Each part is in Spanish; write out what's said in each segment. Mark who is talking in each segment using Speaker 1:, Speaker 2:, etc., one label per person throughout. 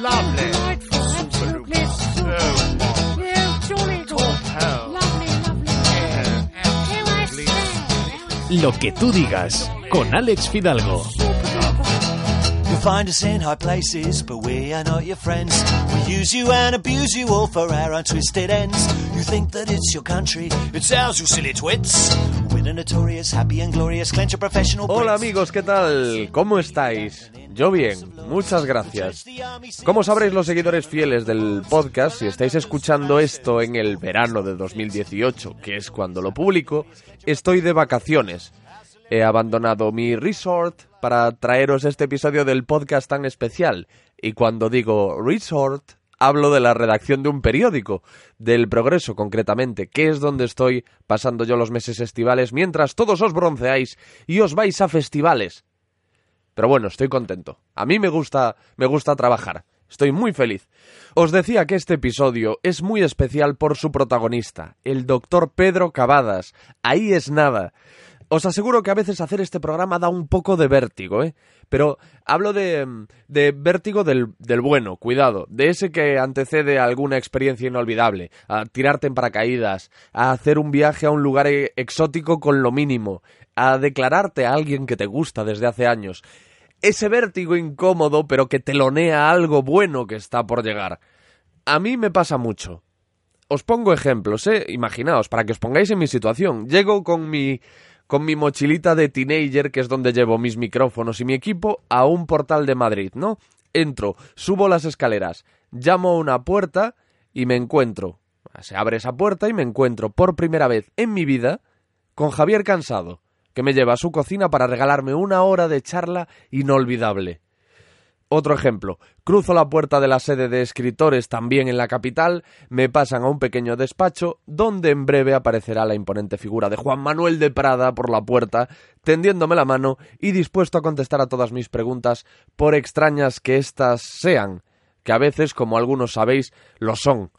Speaker 1: Lovely.
Speaker 2: Super.
Speaker 3: Lo que tú digas con Alex Fidalgo.
Speaker 4: You'll find us in high places, but we are not your friends. We use you and abuse you all for our untwisted ends. You think that it's your country, it's ours, you silly twits. We're the notorious, happy and glorious, clench of professional
Speaker 5: Hola amigos, ¿qué tal? ¿Cómo estáis? Yo bien, muchas gracias. Como sabréis los seguidores fieles del podcast, si estáis escuchando esto en el verano de 2018, que es cuando lo publico, estoy de vacaciones. He abandonado mi resort para traeros este episodio del podcast tan especial. Y cuando digo resort, hablo de la redacción de un periódico, del Progreso concretamente, que es donde estoy pasando yo los meses estivales mientras todos os bronceáis y os vais a festivales. Pero bueno, estoy contento. A mí me gusta, me gusta trabajar. Estoy muy feliz. Os decía que este episodio es muy especial por su protagonista, el doctor Pedro Cavadas. Ahí es nada. Os aseguro que a veces hacer este programa da un poco de vértigo, ¿eh? Pero hablo de, de vértigo del, del bueno, cuidado, de ese que antecede a alguna experiencia inolvidable, a tirarte en paracaídas, a hacer un viaje a un lugar e- exótico con lo mínimo, a declararte a alguien que te gusta desde hace años. Ese vértigo incómodo, pero que telonea algo bueno que está por llegar. A mí me pasa mucho. Os pongo ejemplos, ¿eh? Imaginaos, para que os pongáis en mi situación. Llego con mi con mi mochilita de teenager, que es donde llevo mis micrófonos y mi equipo, a un portal de Madrid, ¿no? Entro, subo las escaleras, llamo a una puerta y me encuentro. Se abre esa puerta y me encuentro por primera vez en mi vida con Javier Cansado, que me lleva a su cocina para regalarme una hora de charla inolvidable. Otro ejemplo, cruzo la puerta de la sede de escritores también en la capital, me pasan a un pequeño despacho donde en breve aparecerá la imponente figura de Juan Manuel de Prada por la puerta, tendiéndome la mano y dispuesto a contestar a todas mis preguntas, por extrañas que éstas sean, que a veces, como algunos sabéis, lo son.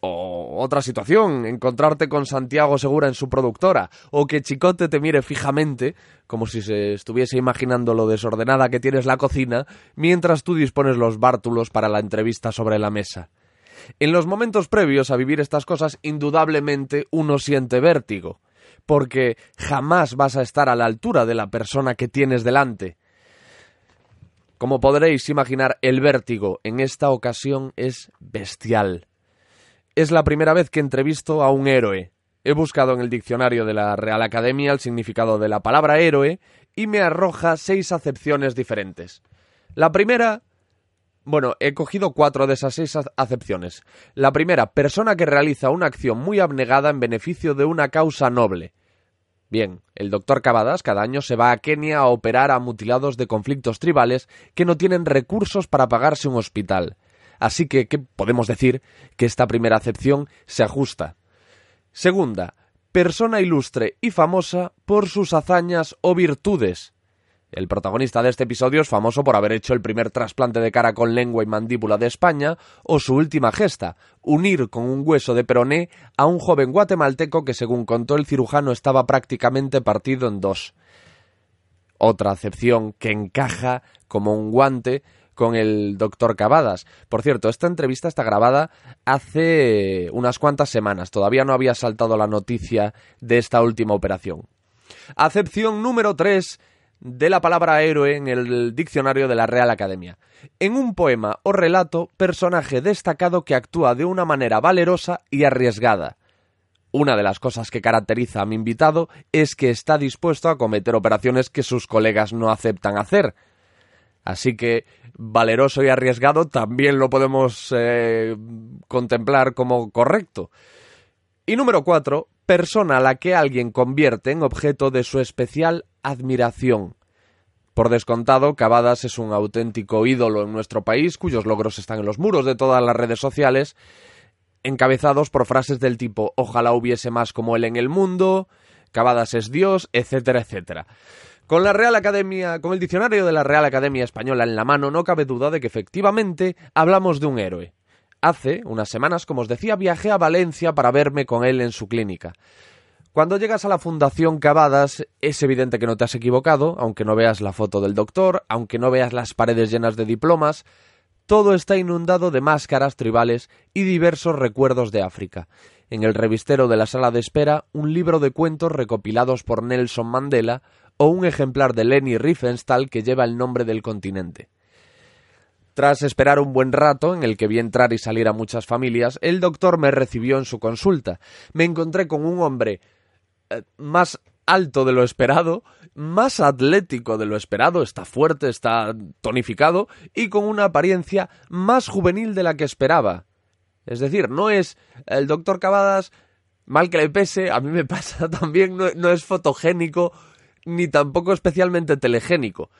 Speaker 5: O otra situación, encontrarte con Santiago Segura en su productora, o que Chicote te mire fijamente, como si se estuviese imaginando lo desordenada que tienes la cocina, mientras tú dispones los bártulos para la entrevista sobre la mesa. En los momentos previos a vivir estas cosas, indudablemente uno siente vértigo, porque jamás vas a estar a la altura de la persona que tienes delante. Como podréis imaginar, el vértigo en esta ocasión es bestial. Es la primera vez que entrevisto a un héroe. He buscado en el diccionario de la Real Academia el significado de la palabra héroe y me arroja seis acepciones diferentes. La primera... Bueno, he cogido cuatro de esas seis acepciones. La primera, persona que realiza una acción muy abnegada en beneficio de una causa noble. Bien, el doctor Cavadas cada año se va a Kenia a operar a mutilados de conflictos tribales que no tienen recursos para pagarse un hospital. Así que, ¿qué podemos decir? Que esta primera acepción se ajusta. Segunda, persona ilustre y famosa por sus hazañas o virtudes. El protagonista de este episodio es famoso por haber hecho el primer trasplante de cara con lengua y mandíbula de España, o su última gesta, unir con un hueso de peroné a un joven guatemalteco que, según contó el cirujano, estaba prácticamente partido en dos. Otra acepción que encaja como un guante con el doctor Cavadas. Por cierto, esta entrevista está grabada hace unas cuantas semanas. Todavía no había saltado la noticia de esta última operación. Acepción número 3 de la palabra héroe en el diccionario de la Real Academia. En un poema o relato, personaje destacado que actúa de una manera valerosa y arriesgada. Una de las cosas que caracteriza a mi invitado es que está dispuesto a cometer operaciones que sus colegas no aceptan hacer. Así que valeroso y arriesgado también lo podemos eh, contemplar como correcto. Y número cuatro, persona a la que alguien convierte en objeto de su especial admiración. Por descontado, Cavadas es un auténtico ídolo en nuestro país, cuyos logros están en los muros de todas las redes sociales, encabezados por frases del tipo ojalá hubiese más como él en el mundo, Cavadas es Dios, etcétera, etcétera. Con la Real Academia, con el diccionario de la Real Academia Española en la mano, no cabe duda de que efectivamente hablamos de un héroe. Hace unas semanas, como os decía, viajé a Valencia para verme con él en su clínica. Cuando llegas a la Fundación Cavadas, es evidente que no te has equivocado, aunque no veas la foto del doctor, aunque no veas las paredes llenas de diplomas, todo está inundado de máscaras tribales y diversos recuerdos de África. En el revistero de la sala de espera, un libro de cuentos recopilados por Nelson Mandela o un ejemplar de Leni Riefenstahl que lleva el nombre del continente. Tras esperar un buen rato, en el que vi entrar y salir a muchas familias, el doctor me recibió en su consulta. Me encontré con un hombre eh, más alto de lo esperado, más atlético de lo esperado, está fuerte, está tonificado y con una apariencia más juvenil de la que esperaba. Es decir, no es el doctor Cavadas, mal que le pese, a mí me pasa también, no, no es fotogénico ni tampoco especialmente telegénico.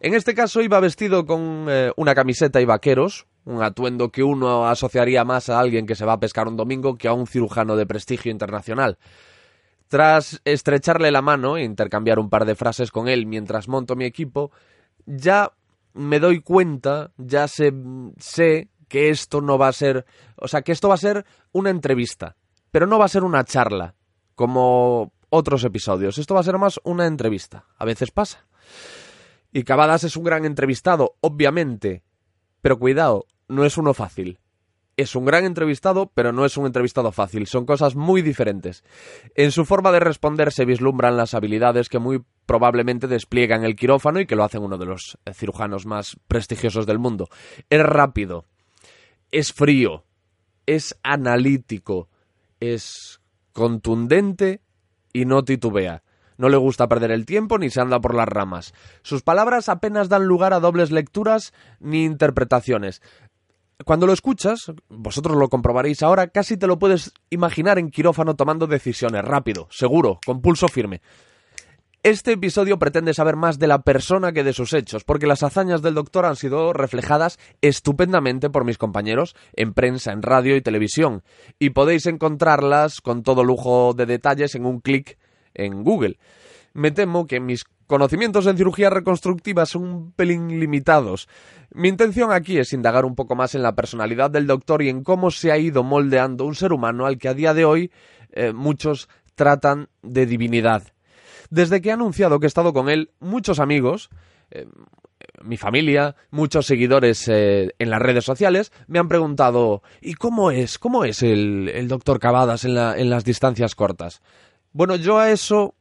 Speaker 5: En este caso iba vestido con eh, una camiseta y vaqueros, un atuendo que uno asociaría más a alguien que se va a pescar un domingo que a un cirujano de prestigio internacional. Tras estrecharle la mano e intercambiar un par de frases con él mientras monto mi equipo, ya me doy cuenta, ya sé, sé que esto no va a ser, o sea, que esto va a ser una entrevista, pero no va a ser una charla, como otros episodios. Esto va a ser más una entrevista. A veces pasa. Y Cavadas es un gran entrevistado, obviamente. Pero cuidado, no es uno fácil. Es un gran entrevistado, pero no es un entrevistado fácil. Son cosas muy diferentes. En su forma de responder se vislumbran las habilidades que muy probablemente despliegan el quirófano y que lo hacen uno de los cirujanos más prestigiosos del mundo. Es rápido, es frío, es analítico, es contundente y no titubea. No le gusta perder el tiempo ni se anda por las ramas. Sus palabras apenas dan lugar a dobles lecturas ni interpretaciones. Cuando lo escuchas, vosotros lo comprobaréis ahora, casi te lo puedes imaginar en quirófano tomando decisiones, rápido, seguro, con pulso firme. Este episodio pretende saber más de la persona que de sus hechos, porque las hazañas del doctor han sido reflejadas estupendamente por mis compañeros en prensa, en radio y televisión, y podéis encontrarlas con todo lujo de detalles en un clic en Google. Me temo que mis conocimientos en cirugía reconstructiva son un pelín limitados. Mi intención aquí es indagar un poco más en la personalidad del doctor y en cómo se ha ido moldeando un ser humano al que a día de hoy eh, muchos tratan de divinidad. Desde que he anunciado que he estado con él, muchos amigos, eh, mi familia, muchos seguidores eh, en las redes sociales me han preguntado ¿y cómo es? ¿Cómo es el, el doctor Cavadas en, la, en las distancias cortas? Bueno, yo a eso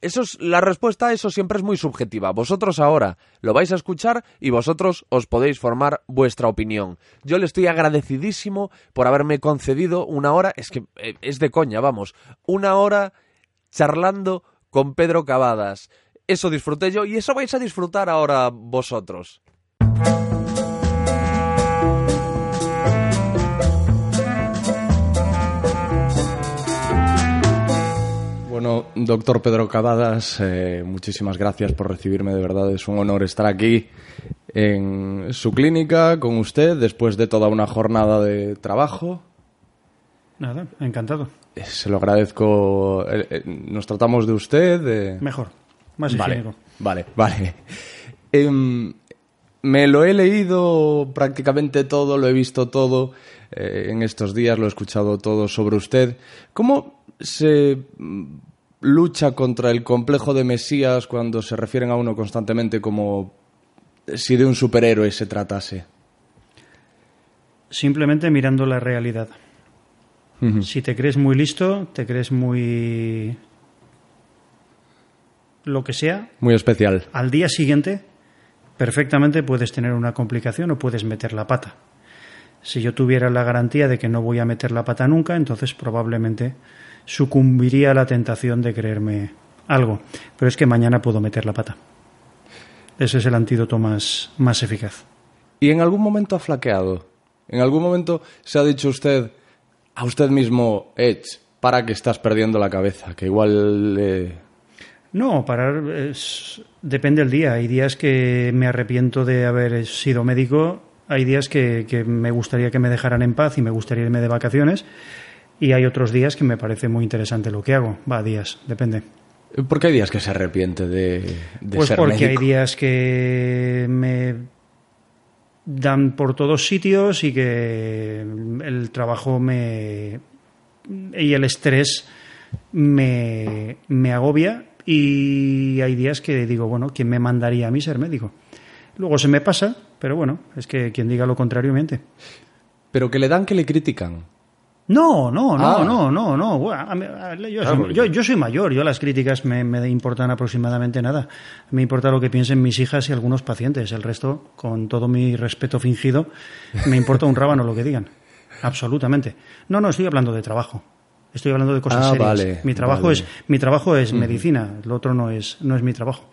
Speaker 5: eso es, la respuesta a eso siempre es muy subjetiva. Vosotros ahora lo vais a escuchar y vosotros os podéis formar vuestra opinión. Yo le estoy agradecidísimo por haberme concedido una hora, es que eh, es de coña, vamos, una hora charlando con Pedro Cavadas. Eso disfruté yo y eso vais a disfrutar ahora vosotros. Bueno, doctor Pedro Cavadas, eh, muchísimas gracias por recibirme, de verdad es un honor estar aquí en su clínica con usted después de toda una jornada de trabajo.
Speaker 2: Nada, encantado.
Speaker 5: Se lo agradezco. Eh, eh, Nos tratamos de usted. de-
Speaker 2: Mejor, más
Speaker 5: Vale,
Speaker 2: higiénico.
Speaker 5: vale, vale. Em, me lo he leído prácticamente todo, lo he visto todo eh, en estos días, lo he escuchado todo sobre usted. ¿Cómo se mm, lucha contra el complejo de Mesías cuando se refieren a uno constantemente como si de un superhéroe se tratase?
Speaker 2: Simplemente mirando la realidad. Si te crees muy listo, te crees muy... lo que sea,
Speaker 5: Muy especial.
Speaker 2: al día siguiente perfectamente puedes tener una complicación o puedes meter la pata. Si yo tuviera la garantía de que no voy a meter la pata nunca, entonces probablemente sucumbiría a la tentación de creerme algo. Pero es que mañana puedo meter la pata. Ese es el antídoto más, más eficaz.
Speaker 5: ¿Y en algún momento ha flaqueado? ¿En algún momento se ha dicho usted a usted mismo, Edge, para que estás perdiendo la cabeza? Que igual... eh,
Speaker 2: No, parar es- depende del día. Hay días que me arrepiento de haber sido médico, hay días que, que me gustaría que me dejaran en paz y me gustaría irme de vacaciones, y hay otros días que me parece muy interesante lo que hago. Va, días, depende.
Speaker 5: ¿Por qué hay días que se arrepiente de, de
Speaker 2: Pues
Speaker 5: ser
Speaker 2: porque
Speaker 5: médico?
Speaker 2: hay días que me dan por todos sitios y que el trabajo me y el estrés me, me agobia y hay días que digo, bueno, ¿quién me mandaría a mí ser médico? Luego se me pasa, pero bueno, es que quien diga lo contrario miente.
Speaker 1: Pero que le dan que le critican.
Speaker 2: No, no, no,
Speaker 1: Ah.
Speaker 2: no, no, no. Bueno, a- Yo,
Speaker 1: Ah,
Speaker 2: soy,
Speaker 1: porque-
Speaker 2: yo- yo soy mayor, yo las críticas me, me importan aproximadamente nada. Me importa lo que piensen mis hijas y algunos pacientes. El resto, con todo mi respeto fingido, me importa un rábano lo que digan. Absolutamente. No, no, estoy hablando de trabajo. Estoy hablando de cosas
Speaker 1: Ah,
Speaker 2: serias.
Speaker 1: vale,
Speaker 2: mi trabajo
Speaker 1: vale.
Speaker 2: es mi trabajo es medicina, lo otro no es no es mi trabajo.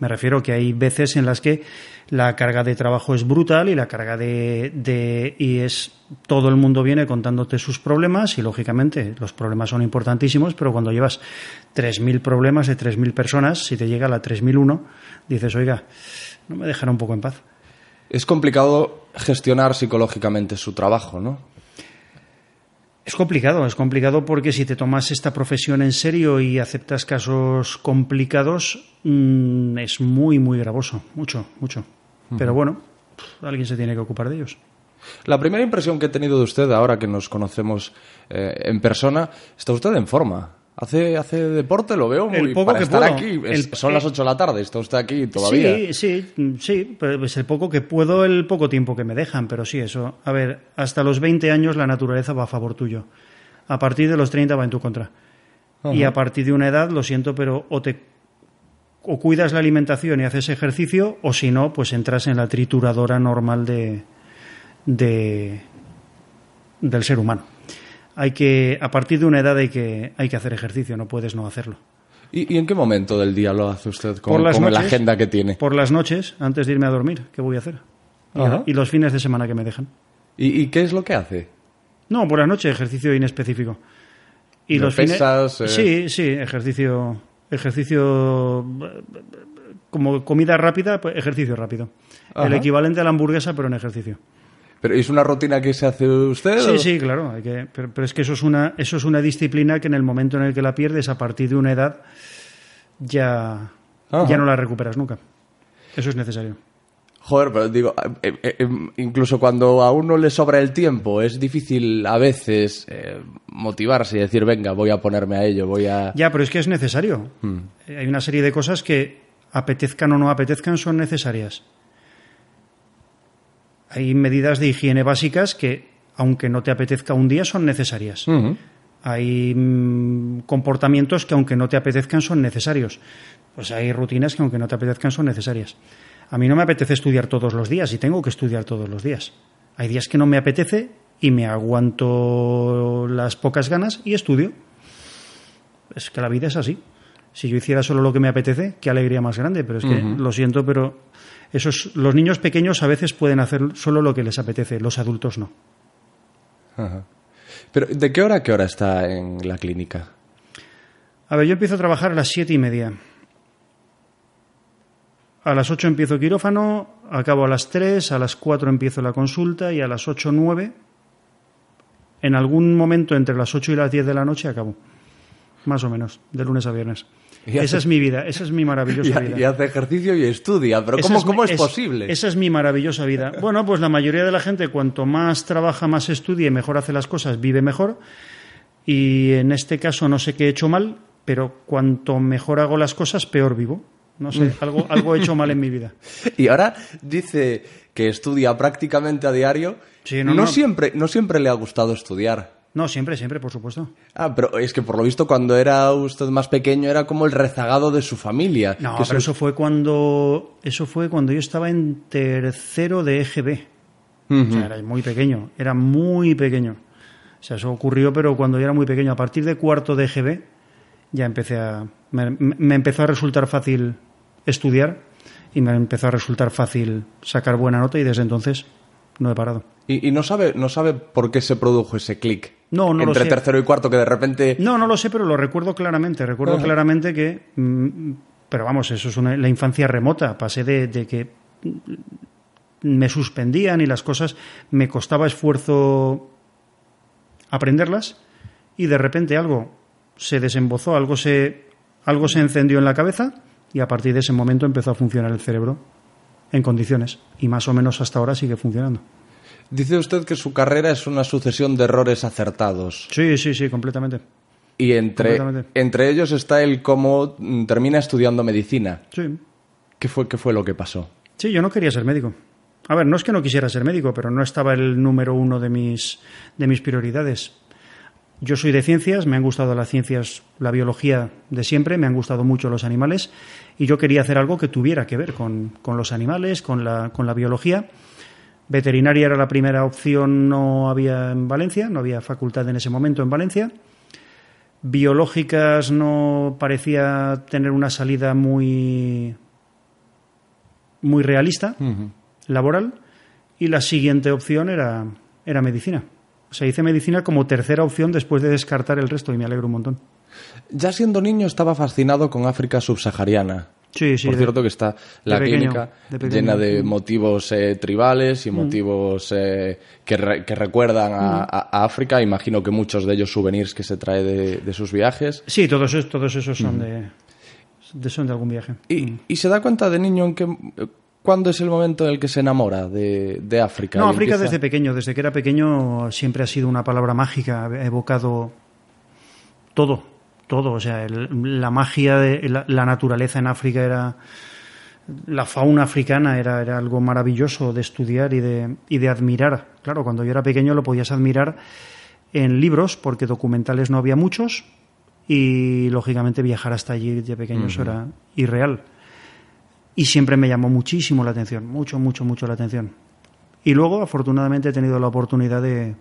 Speaker 2: Me refiero que hay veces en las que la carga de trabajo es brutal y la carga de, de- y es todo el mundo viene contándote sus problemas y lógicamente los problemas son importantísimos, pero cuando llevas 3000 problemas de 3000 personas, si te llega la 3001, dices, "Oiga, no me dejará un poco en paz."
Speaker 1: Es complicado gestionar psicológicamente su trabajo, ¿no?
Speaker 2: Es complicado, es complicado porque si te tomas esta profesión en serio y aceptas casos complicados, mm, es muy, muy gravoso, mucho, mucho. Pero bueno, alguien se tiene que ocupar de ellos.
Speaker 1: La primera impresión que he tenido de usted ahora que nos conocemos eh, en persona, está usted en forma. Hace, hace deporte, lo veo muy
Speaker 2: El poco
Speaker 1: para
Speaker 2: que
Speaker 1: estar
Speaker 2: puedo.
Speaker 1: aquí. es-
Speaker 2: El-
Speaker 1: son las 8 de la tarde, está usted aquí todavía.
Speaker 2: Sí, sí, mm, sí, pero es el poco que puedo, el poco tiempo que me dejan, pero sí, eso. A ver, hasta los 20 años la naturaleza va a favor tuyo. A partir de los 30 va en tu contra. Y a partir de una edad, lo siento, pero o te o cuidas la alimentación y haces ejercicio, o si no, pues entras en la trituradora normal de, de del ser humano. Hay que, a partir de una edad hay que, hay que hacer ejercicio, no puedes no hacerlo.
Speaker 1: ¿Y, y en qué momento del día lo hace usted con,
Speaker 2: Por las
Speaker 1: con la
Speaker 2: noches.
Speaker 1: agenda que tiene?
Speaker 2: Por las noches, antes de irme a dormir, ¿qué voy a hacer? Y,
Speaker 1: Ajá.
Speaker 2: y los fines de semana que me dejan.
Speaker 1: ¿Y, y qué es lo que hace?
Speaker 2: No, por la noche ejercicio inespecífico. Y
Speaker 1: ¿De
Speaker 2: los fines
Speaker 1: eh?
Speaker 2: Sí, sí, ejercicio ejercicio como comida rápida, pues ejercicio rápido. El equivalente a la hamburguesa pero en ejercicio.
Speaker 1: ¿Pero es una rutina que se hace usted? o-
Speaker 2: Sí, sí, claro, hay que, pero, pero es que eso es una eso es una disciplina que en el momento en el que la pierdes a partir de una edad ya
Speaker 1: Ajá.
Speaker 2: ya no la recuperas nunca. Eso es necesario.
Speaker 1: Joder, pero digo, eh, eh, eh, incluso cuando a uno le sobra el tiempo, es difícil a veces eh, motivarse y decir, venga, voy a ponerme a ello, voy a...
Speaker 2: Ya, pero es que es necesario. Eh, Hay una serie de cosas que, apetezcan o no apetezcan, son necesarias. Hay medidas de higiene básicas que, aunque no te apetezca un día, son necesarias. Hay mm, comportamientos que, aunque no te apetezcan, son necesarios. Pues hay rutinas que, aunque no te apetezcan, son necesarias. A mí no me apetece estudiar todos los días y tengo que estudiar todos los días. Hay días que no me apetece y me aguanto las pocas ganas y estudio. Es que la vida es así. Si yo hiciera solo lo que me apetece, qué alegría más grande. Pero es que, lo siento, pero esos, los niños pequeños a veces pueden hacer solo lo que les apetece, los adultos no.
Speaker 1: Ajá. Pero, ¿de qué hora a qué hora está en la clínica?
Speaker 2: A ver, yo empiezo a trabajar a las siete y media. A las ocho empiezo quirófano, acabo a las tres, a las cuatro empiezo la consulta y a las ocho nueve, en algún momento entre las ocho y las diez de la noche acabo. Más o menos, de lunes a viernes. Esa es mi vida, esa es mi
Speaker 1: Y,
Speaker 2: maravillosa vida.
Speaker 1: y hace ejercicio y estudia, pero
Speaker 2: Esa
Speaker 1: ¿cómo,
Speaker 2: mi-
Speaker 1: cómo es, posible?
Speaker 2: Esa es mi maravillosa vida. Bueno, pues la mayoría de la gente, cuanto más trabaja, más estudia y mejor hace las cosas, vive mejor. Y en este caso no sé qué he hecho mal, pero cuanto mejor hago las cosas, peor vivo. No
Speaker 1: Mm.
Speaker 2: sé, algo, algo he hecho mal en mi vida.
Speaker 1: Y ahora dice que estudia prácticamente a diario.
Speaker 2: Sí, no, no.
Speaker 1: Siempre, no siempre le ha gustado estudiar.
Speaker 2: No, siempre, siempre, por supuesto.
Speaker 1: Ah, pero es que por lo visto cuando era usted más pequeño era como el rezagado de su familia.
Speaker 2: No, pero
Speaker 1: eso-
Speaker 2: eso fue cuando eso fue cuando yo estaba en tercero de EGB. O sea, era muy pequeño, era muy pequeño. O sea, eso ocurrió, pero cuando yo era muy pequeño. A partir de cuarto de EGB ya empecé a me, me empezó a resultar fácil estudiar y me empezó a resultar fácil sacar buena nota y desde entonces no he parado.
Speaker 1: Y, y no sabe, no sabe por qué se produjo ese clic.
Speaker 2: No, no lo
Speaker 1: Entre
Speaker 2: sé.
Speaker 1: tercero y cuarto que de repente.
Speaker 2: No, no lo sé, pero lo recuerdo claramente. Recuerdo
Speaker 1: Ajá.
Speaker 2: claramente que. mm, Pero vamos, eso es una, la infancia remota. Pasé de, de que me suspendían y las cosas me costaba esfuerzo aprenderlas y de repente algo se desembozó, algo se, algo se encendió en la cabeza y a partir de ese momento empezó a funcionar el cerebro en condiciones y más o menos hasta ahora sigue funcionando.
Speaker 1: Dice usted que su carrera es una sucesión de errores acertados.
Speaker 2: Sí, sí, sí, completamente.
Speaker 1: Y entre,
Speaker 2: Completamente.
Speaker 1: entre ellos está el cómo mm, termina estudiando medicina.
Speaker 2: Sí.
Speaker 1: ¿Qué fue, ¿Qué fue lo que pasó?
Speaker 2: Sí, yo no quería ser médico. A ver, no es que no quisiera ser médico, pero no estaba el número uno de mis, de mis prioridades. Yo soy de ciencias, me han gustado las ciencias, la biología de siempre, me han gustado mucho los animales y yo quería hacer algo que tuviera que ver con, con los animales, con la, con la biología. Veterinaria era la primera opción, no había en Valencia, no había facultad en ese momento en Valencia. Biológicas no parecía tener una salida muy, muy realista, laboral. Y la siguiente opción era, era medicina. O sea, hice medicina como tercera opción después de descartar el resto y me alegro un montón.
Speaker 1: Ya siendo niño estaba fascinado con África subsahariana.
Speaker 2: Sí, sí.
Speaker 1: Por
Speaker 2: de-
Speaker 1: cierto que está la
Speaker 2: de pequeño,
Speaker 1: clínica
Speaker 2: de
Speaker 1: llena de
Speaker 2: Mm.
Speaker 1: motivos eh, tribales y motivos eh, que, re- que recuerdan a, a- a África. Imagino que muchos de ellos souvenirs que se trae de, de sus viajes.
Speaker 2: Sí, todos, esos- todos esos son, de, de, son de algún viaje.
Speaker 1: Y, y se da cuenta de niño en que cuándo es el momento en el que se enamora de, de África.
Speaker 2: No, África
Speaker 1: empieza-
Speaker 2: desde pequeño, desde que era pequeño siempre ha sido una palabra mágica, ha evocado todo, todo, o sea, el- la magia de la, la naturaleza en África era la fauna africana era, era algo maravilloso de estudiar y de, y de admirar. Claro, cuando yo era pequeño lo podías admirar en libros, porque documentales no había muchos, y lógicamente viajar hasta allí de pequeño era irreal. Y siempre me llamó muchísimo la atención, mucho, mucho, mucho la atención. Y luego, afortunadamente, he tenido la oportunidad de,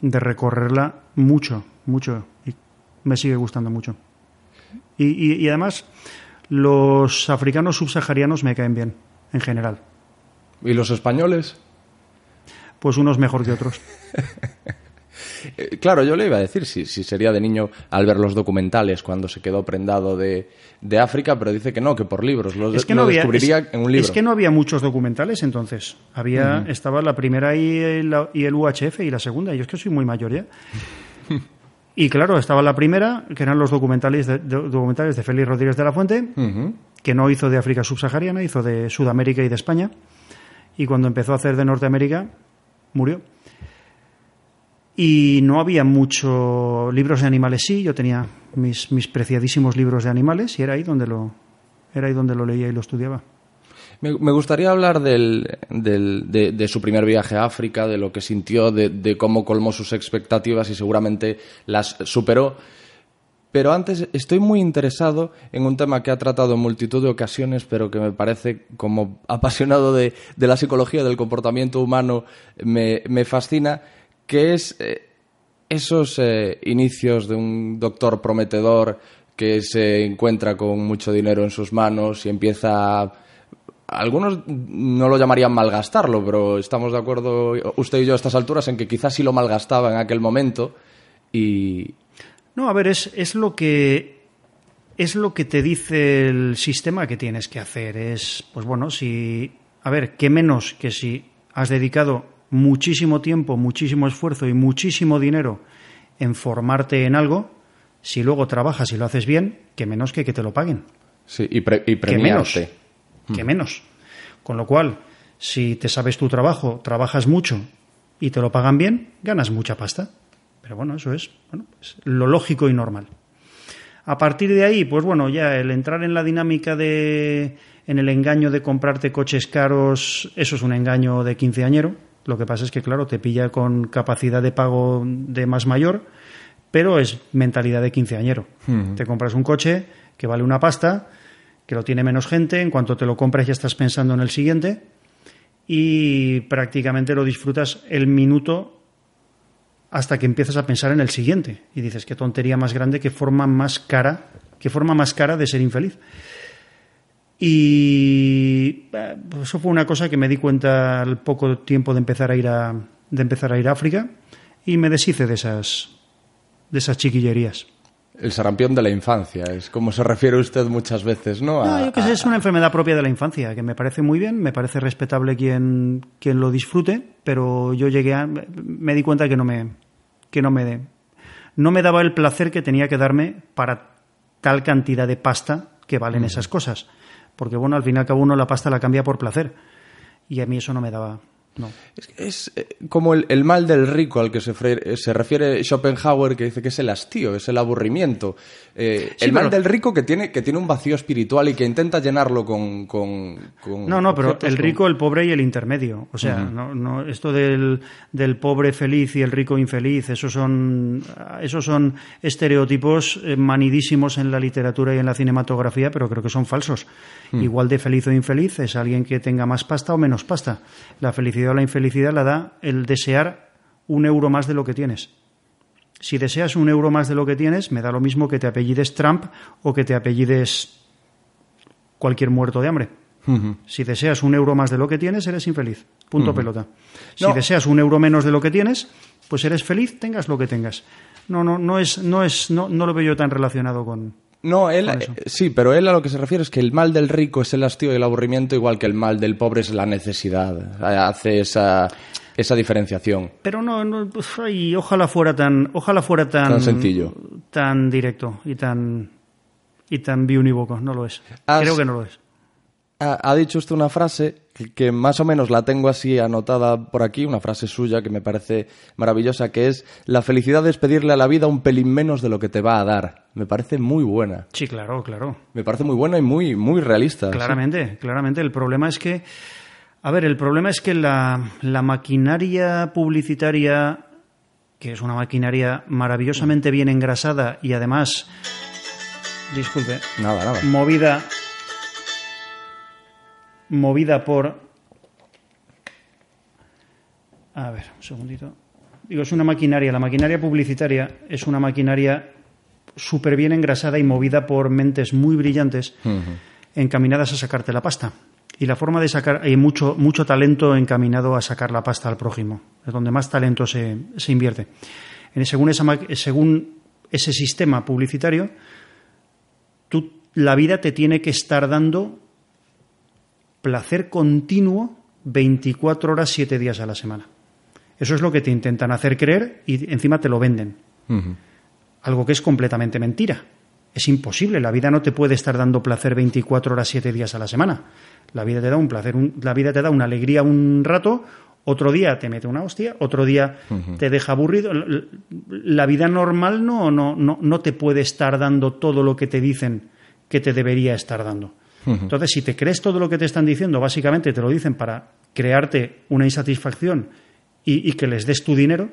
Speaker 2: de recorrerla mucho, mucho. Y me sigue gustando mucho. Y, y- y además, los africanos subsaharianos me caen bien, en general.
Speaker 1: ¿Y los españoles?
Speaker 2: Pues unos mejor que otros.
Speaker 1: Eh, claro, yo le iba a decir si, si sería de niño al ver los documentales cuando se quedó prendado de, de África, pero dice que no, que por libros. Lo,
Speaker 2: Es que
Speaker 1: lo
Speaker 2: no había,
Speaker 1: descubriría
Speaker 2: es-
Speaker 1: en un libro.
Speaker 2: es que no había muchos documentales entonces. Había, estaba la primera y, la- y el UHF y la segunda. Yo es que soy muy mayor ya. Y claro, estaba la primera, que eran los documentales de, documentales de Félix Rodríguez de la Fuente, que no hizo de África subsahariana, hizo de Sudamérica y de España. Y cuando empezó a hacer de Norteamérica, murió. Y no había mucho libros de animales, sí, yo tenía mis, mis preciadísimos libros de animales y era ahí donde lo, era ahí donde lo leía y lo estudiaba.
Speaker 1: Me, gustaría hablar del, de, su primer viaje a África, de lo que sintió, de, cómo colmó sus expectativas y seguramente las superó. Pero antes estoy muy interesado en un tema que ha tratado en multitud de ocasiones, pero que me parece, como apasionado de, de la psicología del comportamiento humano, me, me fascina, que es eh, esos eh, inicios de un doctor prometedor que se encuentra con mucho dinero en sus manos y empieza a algunos no lo llamarían malgastarlo, pero estamos de acuerdo usted y yo a estas alturas en que quizás sí lo malgastaba en aquel momento y
Speaker 2: No, a ver, es, es lo que es lo que te dice el sistema que tienes que hacer. Es, pues bueno, si. A ver, qué menos que si has dedicado muchísimo tiempo, muchísimo esfuerzo y muchísimo dinero en formarte en algo, si luego trabajas y lo haces bien, qué menos que que te lo paguen.
Speaker 1: sí, y, pre- y
Speaker 2: ¿Qué menos?
Speaker 1: premiarte.
Speaker 2: ¿Qué menos? Con lo cual, si te sabes tu trabajo, trabajas mucho y te lo pagan bien, ganas mucha pasta. Pero bueno, eso es bueno, pues, lo lógico y normal. A partir de ahí, pues bueno, ya el entrar en la dinámica de. en el engaño de comprarte coches caros, eso es un engaño de quinceañero. Lo que pasa es que, claro, te pilla con capacidad de pago de más mayor, pero es mentalidad de quinceañero. Te compras un coche que vale una pasta, que lo tiene menos gente, en cuanto te lo compras ya estás pensando en el siguiente y prácticamente lo disfrutas el minuto hasta que empiezas a pensar en el siguiente y dices qué tontería más grande, qué forma más cara, qué forma más cara de ser infeliz. Y eh, eso fue una cosa que me di cuenta al poco tiempo de empezar a ir a de empezar a ir a África y me deshice de esas de esas chiquillerías.
Speaker 1: El sarampión de la infancia, es como se refiere usted muchas veces, ¿no?
Speaker 2: No, yo que sé, es una enfermedad propia de la infancia, que me parece muy bien, me parece respetable quien, quien lo disfrute, pero yo llegué a, me di cuenta que no me, que no me, no me daba el placer que tenía que darme para tal cantidad de pasta que valen esas cosas. Porque bueno, al fin y al cabo uno la pasta la cambia por placer. Y a mí eso no me daba, no.
Speaker 1: Es, es, eh, como el, mal del rico al que se, se, refiere Schopenhauer, que dice que es el hastío, es el aburrimiento. Eh, sí, el mal del rico que tiene, que tiene un vacío espiritual y que intenta llenarlo con. con, con
Speaker 2: no, no, pero el rico, con... el pobre y el intermedio. O sea, uh -huh. no, no, esto del, del, pobre feliz y el rico infeliz, esos son, esos son estereotipos eh, manidísimos en la literatura y en la cinematografía, pero creo que son falsos. Uh -huh. Igual de feliz o infeliz es alguien que tenga más pasta o menos pasta. La felicidad o la infelicidad la da el desear un euro más de lo que tienes. Si deseas un euro más de lo que tienes, me da lo mismo que te apellides Trump o que te apellides cualquier muerto de hambre. Uh -huh. Si deseas un euro más de lo que tienes, eres infeliz. Punto uh -huh. pelota. Si no. deseas un euro menos de lo que tienes, pues eres feliz, tengas lo que tengas. No, no, no es, no es, no, no lo veo yo tan relacionado con,
Speaker 1: no, él, sí, pero él a lo que se refiere es que el mal del rico es el hastío y el aburrimiento, igual que el mal del pobre es la necesidad. Hace esa, esa diferenciación.
Speaker 2: Pero no, no pues, ojalá fuera tan, ojalá fuera tan,
Speaker 1: tan sencillo,
Speaker 2: tan directo y tan y tan biunívoco. No lo es. Has, Creo que no lo es.
Speaker 1: Ha, ha dicho usted una frase que, que, más o menos la tengo así anotada por aquí, una frase suya que me parece maravillosa, que es la felicidad es pedirle a la vida un pelín menos de lo que te va a dar. Me parece muy buena.
Speaker 2: Sí, claro, claro.
Speaker 1: Me parece muy buena y muy, muy realista.
Speaker 2: Claramente, ¿sí? claramente. El problema es que, a ver, el problema es que la, la maquinaria publicitaria, que es una maquinaria maravillosamente bien engrasada y además, disculpe,
Speaker 1: nada, nada.
Speaker 2: movida movida por... A ver, un segundito. Digo, es una maquinaria, la maquinaria publicitaria es una maquinaria súper bien engrasada y movida por mentes muy brillantes uh -huh. encaminadas a sacarte la pasta. Y la forma de sacar, hay mucho, mucho talento encaminado a sacar la pasta al prójimo, es donde más talento se, se invierte. En, según, esa, según ese sistema publicitario, tú, la vida te tiene que estar dando placer continuo 24 horas, 7 días a la semana. Eso es lo que te intentan hacer creer y encima te lo venden. Uh -huh. Algo que es completamente mentira. Es imposible. La vida no te puede estar dando placer 24 horas, 7 días a la semana. La vida te da un placer, un, la vida te da una alegría un rato, otro día te mete una hostia, otro día uh -huh. te deja aburrido. La vida normal no, no, no, no te puede estar dando todo lo que te dicen que te debería estar dando. Entonces, si te crees todo lo que te están diciendo, básicamente te lo dicen para crearte una insatisfacción y, y, que les des tu dinero,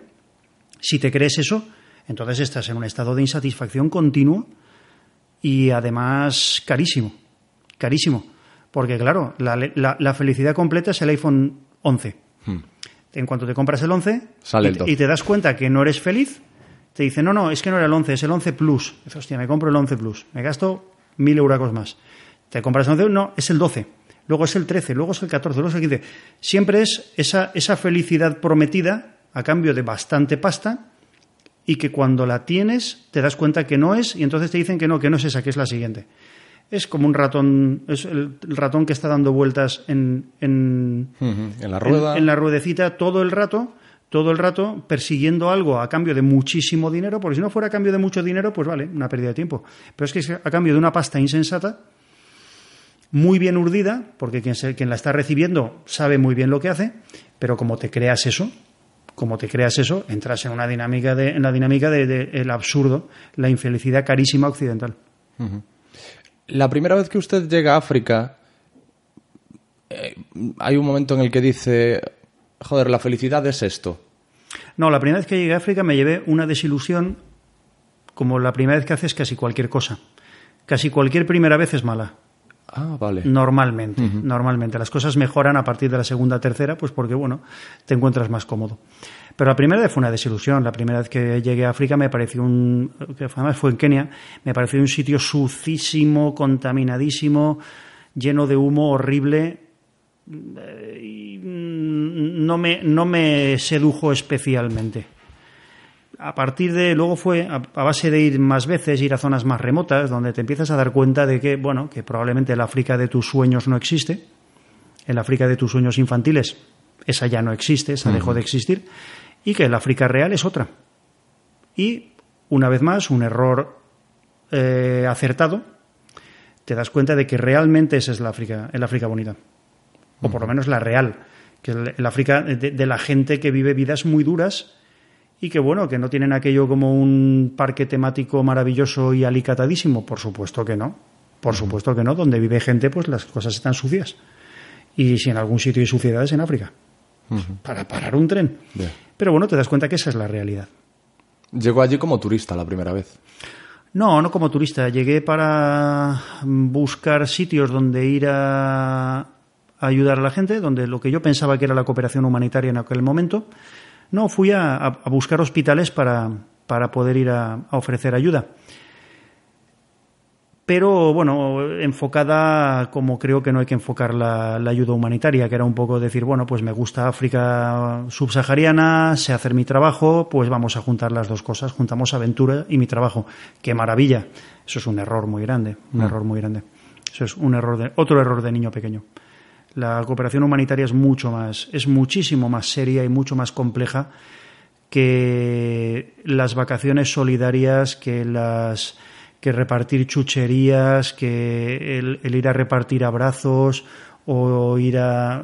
Speaker 2: si te crees eso, entonces estás en un estado de insatisfacción continuo y además carísimo, carísimo. Porque claro, la, la, la felicidad completa es el iPhone 11. Hmm. En cuanto te compras el 11
Speaker 1: Sale
Speaker 2: y, y, te das cuenta que no eres feliz, te dicen, no, no, es que no era el 11, es el 11 Plus. Dices, hostia, me compro el 11 Plus, me gasto mil euros más. Te compras el 11, no, es el 12. Luego es el 13, luego es el 14, luego es el 15. Siempre es esa, esa felicidad prometida a cambio de bastante pasta y que cuando la tienes te das cuenta que no es y entonces te dicen que no, que no es esa, que es la siguiente. Es como un ratón, es el, ratón que está dando vueltas en, en,
Speaker 1: uh -huh. en la rueda.
Speaker 2: En, en, la ruedecita todo el rato, todo el rato persiguiendo algo a cambio de muchísimo dinero, porque si no fuera a cambio de mucho dinero, pues vale, una pérdida de tiempo. Pero es que es a cambio de una pasta insensata, muy bien urdida, porque quien, se, quien la está recibiendo sabe muy bien lo que hace, pero como te creas eso, como te creas eso, entras en una dinámica de, en la dinámica del de, de, el absurdo, la infelicidad carísima occidental.
Speaker 1: Uh -huh. La primera vez que usted llega a África, eh, hay un momento en el que dice, joder, la felicidad es esto.
Speaker 2: No, la primera vez que llegué a África me llevé una desilusión como la primera vez que haces casi cualquier cosa. Casi cualquier primera vez es mala.
Speaker 1: Ah, vale.
Speaker 2: Normalmente, uh -huh. normalmente. Las cosas mejoran a partir de la segunda, tercera, pues porque, bueno, te encuentras más cómodo. Pero la primera vez fue una desilusión. La primera vez que llegué a África me pareció un, que además fue en Kenia, me pareció un sitio sucísimo, contaminadísimo, lleno de humo horrible. Y no me, no me sedujo especialmente a partir de luego fue a, a, base de ir más veces, ir a zonas más remotas, donde te empiezas a dar cuenta de que, bueno, que probablemente el África de tus sueños no existe, el África de tus sueños infantiles, esa ya no existe, esa uh -huh. dejó de existir, y que el África real es otra. Y, una vez más, un error eh, acertado, te das cuenta de que realmente esa es la África, el África bonita, o por lo menos la real. Que el, el África de, de la gente que vive vidas muy duras y que bueno, que no tienen aquello como un parque temático maravilloso y alicatadísimo, por supuesto que no. Por supuesto que no, donde vive gente, pues las cosas están sucias. Y si en algún sitio hay suciedad es en África. Para parar un tren. Pero bueno, te das cuenta que esa es la realidad.
Speaker 1: Llegó allí como turista la primera vez.
Speaker 2: No, no como turista. Llegué para buscar sitios donde ir a ayudar a la gente, donde lo que yo pensaba que era la cooperación humanitaria en aquel momento. No, fui a, a- buscar hospitales para, para poder ir a, a ofrecer ayuda. Pero bueno, enfocada como creo que no hay que enfocar la, la ayuda humanitaria, que era un poco decir, bueno, pues me gusta África subsahariana, sé hacer mi trabajo, pues vamos a juntar las dos cosas, juntamos aventura y mi trabajo. ¡Qué maravilla! Eso es un error muy grande, un error muy grande. Eso es un error de, otro error de niño pequeño. La cooperación humanitaria es mucho más, es muchísimo más seria y mucho más compleja que las vacaciones solidarias, que las que repartir chucherías, que el, el ir a repartir abrazos o ir a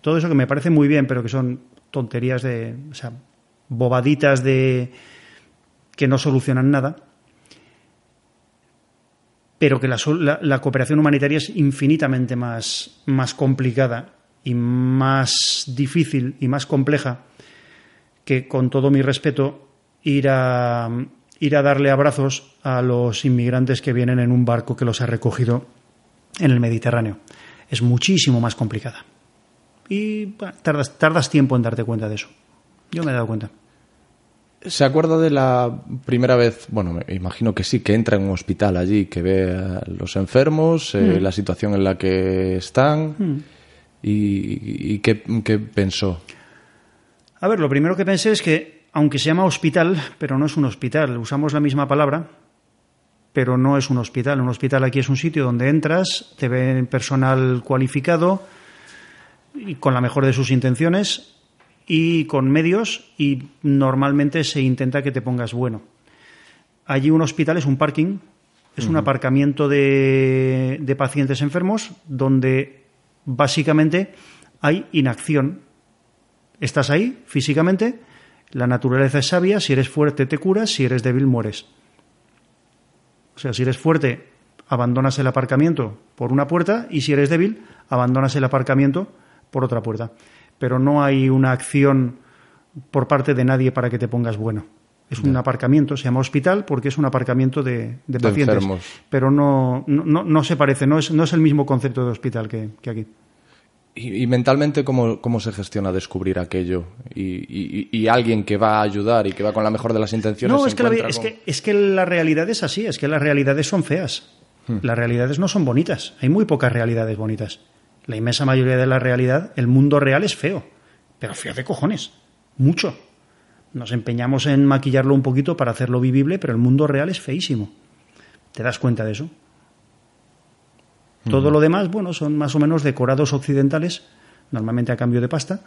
Speaker 2: todo eso que me parece muy bien, pero que son tonterías de, o sea, bobaditas de que no solucionan nada pero que la, la cooperación humanitaria es infinitamente más, más complicada y más difícil y más compleja que, con todo mi respeto, ir a, ir a darle abrazos a los inmigrantes que vienen en un barco que los ha recogido en el Mediterráneo. Es muchísimo más complicada. Y bueno, tardas, tardas tiempo en darte cuenta de eso. Yo me he dado cuenta.
Speaker 1: ¿Se acuerda de la primera vez? Bueno, me imagino que sí, que entra en un hospital allí, que ve a los enfermos, eh, la situación en la que están y, y qué, qué pensó.
Speaker 2: A ver, lo primero que pensé es que, aunque se llama hospital, pero no es un hospital, usamos la misma palabra, pero no es un hospital. Un hospital aquí es un sitio donde entras, te ven personal cualificado y con la mejor de sus intenciones y con medios y normalmente se intenta que te pongas bueno. Allí un hospital es un parking, es un aparcamiento de, de pacientes enfermos donde básicamente hay inacción Estás ahí físicamente, la naturaleza es sabia, si eres fuerte te curas, si eres débil mueres. O sea, si eres fuerte, abandonas el aparcamiento por una puerta y si eres débil, abandonas el aparcamiento por otra puerta. Pero no hay una acción por parte de nadie para que te pongas bueno. Es un aparcamiento, se llama hospital porque es un aparcamiento de, de pacientes.
Speaker 1: enfermos.
Speaker 2: Pero no, no, se parece, no es, no es el mismo concepto de hospital que, que aquí.
Speaker 1: Y, y mentalmente, ¿cómo, ¿cómo se gestiona descubrir aquello? Y, y- y alguien que va a ayudar y que va con la mejor de las intenciones.
Speaker 2: No, es que, la, es,
Speaker 1: con-
Speaker 2: que, es que la realidad es así, es que las realidades son feas. Las realidades no son bonitas, hay muy pocas realidades bonitas. La inmensa mayoría de la realidad, el mundo real es feo, pero feo de cojones, mucho. Nos empeñamos en maquillarlo un poquito para hacerlo vivible, pero el mundo real es feísimo. ¿Te das cuenta de eso? Todo lo demás, bueno, son más o menos decorados occidentales, normalmente a cambio de pasta,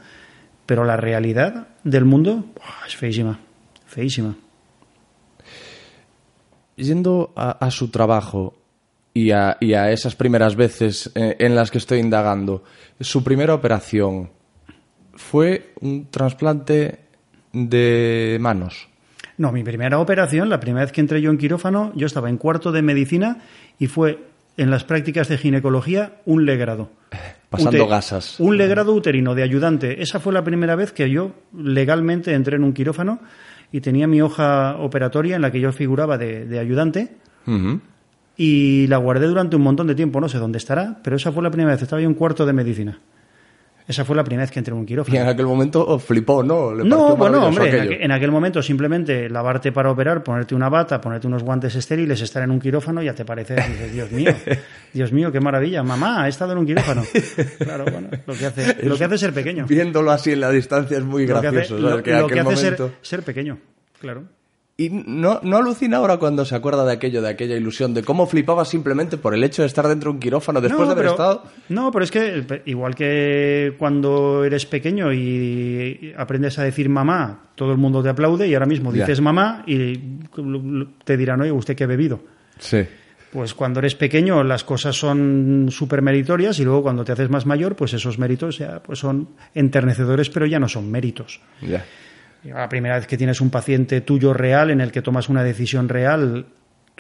Speaker 2: pero la realidad del mundo es feísima, feísima.
Speaker 1: Yendo a, a su trabajo y a, y a esas primeras veces eh, en las que estoy indagando, su primera operación fue un trasplante de manos.
Speaker 2: No, mi primera operación, la primera vez que entré yo en quirófano, yo estaba en cuarto de medicina y fue en las prácticas de ginecología un legrado.
Speaker 1: Pasando
Speaker 2: Ute-
Speaker 1: gasas.
Speaker 2: Un legrado uterino de ayudante. Esa fue la primera vez que yo legalmente entré en un quirófano y tenía mi hoja operatoria en la que yo figuraba de, de ayudante
Speaker 1: Ujú.
Speaker 2: Y la guardé durante un montón de tiempo, no sé dónde estará, pero esa fue la primera vez, estaba yo en cuarto de medicina. Esa fue la primera vez que entré en un
Speaker 1: Y
Speaker 2: quirófano.
Speaker 1: en aquel momento oh, flipó, ¿no? Le
Speaker 2: No, bueno, hombre, en, aquel momento simplemente lavarte para operar, ponerte una bata, ponerte unos guantes estériles, estar en un quirófano, ya te parece, dices, Dios mío, Dios mío, qué maravilla, mamá, he estado en un quirófano. Claro, bueno, lo que hace, lo que hace es ser pequeño.
Speaker 1: Viéndolo así en la distancia es muy
Speaker 2: Lo que hace,
Speaker 1: gracioso.
Speaker 2: lo-.
Speaker 1: Que en
Speaker 2: lo que hace ser,
Speaker 1: momento-
Speaker 2: ser pequeño, claro.
Speaker 1: Y no, no alucina ahora cuando se acuerda de aquello, de aquella ilusión, de cómo flipaba simplemente por el hecho de estar dentro de un quirófano después
Speaker 2: no,
Speaker 1: de haber
Speaker 2: pero,
Speaker 1: estado.
Speaker 2: No, pero es que igual que cuando eres pequeño y aprendes a decir mamá, todo el mundo te aplaude y ahora mismo
Speaker 1: Ya.
Speaker 2: dices mamá y te dirán, oye, ¿usted qué ha bebido?
Speaker 1: Sí.
Speaker 2: Pues cuando eres pequeño las cosas son súper meritorias y luego cuando te haces más mayor, pues esos méritos ya pues son enternecedores, pero ya no son méritos.
Speaker 1: Ya.
Speaker 2: La primera vez que tienes un paciente tuyo real en el que tomas una decisión real,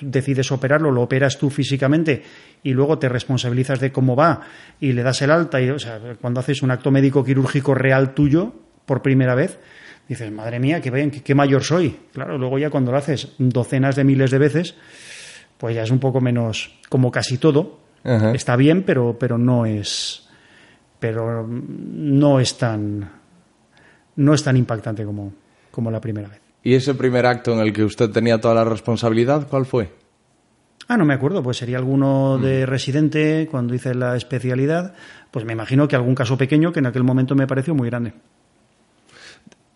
Speaker 2: decides operarlo, lo operas tú físicamente y luego te responsabilizas de cómo va y le das el alta. Y, o sea, cuando haces un acto médico quirúrgico real tuyo por primera vez, dices, madre mía, qué, bien, qué, qué mayor soy. Claro, luego ya cuando lo haces docenas de miles de veces, pues ya es un poco menos, como casi todo.
Speaker 1: Ajá.
Speaker 2: Está bien, pero, pero no es. Pero no es tan. No es tan impactante como, como la primera vez.
Speaker 1: ¿Y ese primer acto en el que usted tenía toda la responsabilidad, cuál fue?
Speaker 2: Ah, no me acuerdo, pues sería alguno de residente cuando hice la especialidad. Pues me imagino que algún caso pequeño que en aquel momento me pareció muy grande.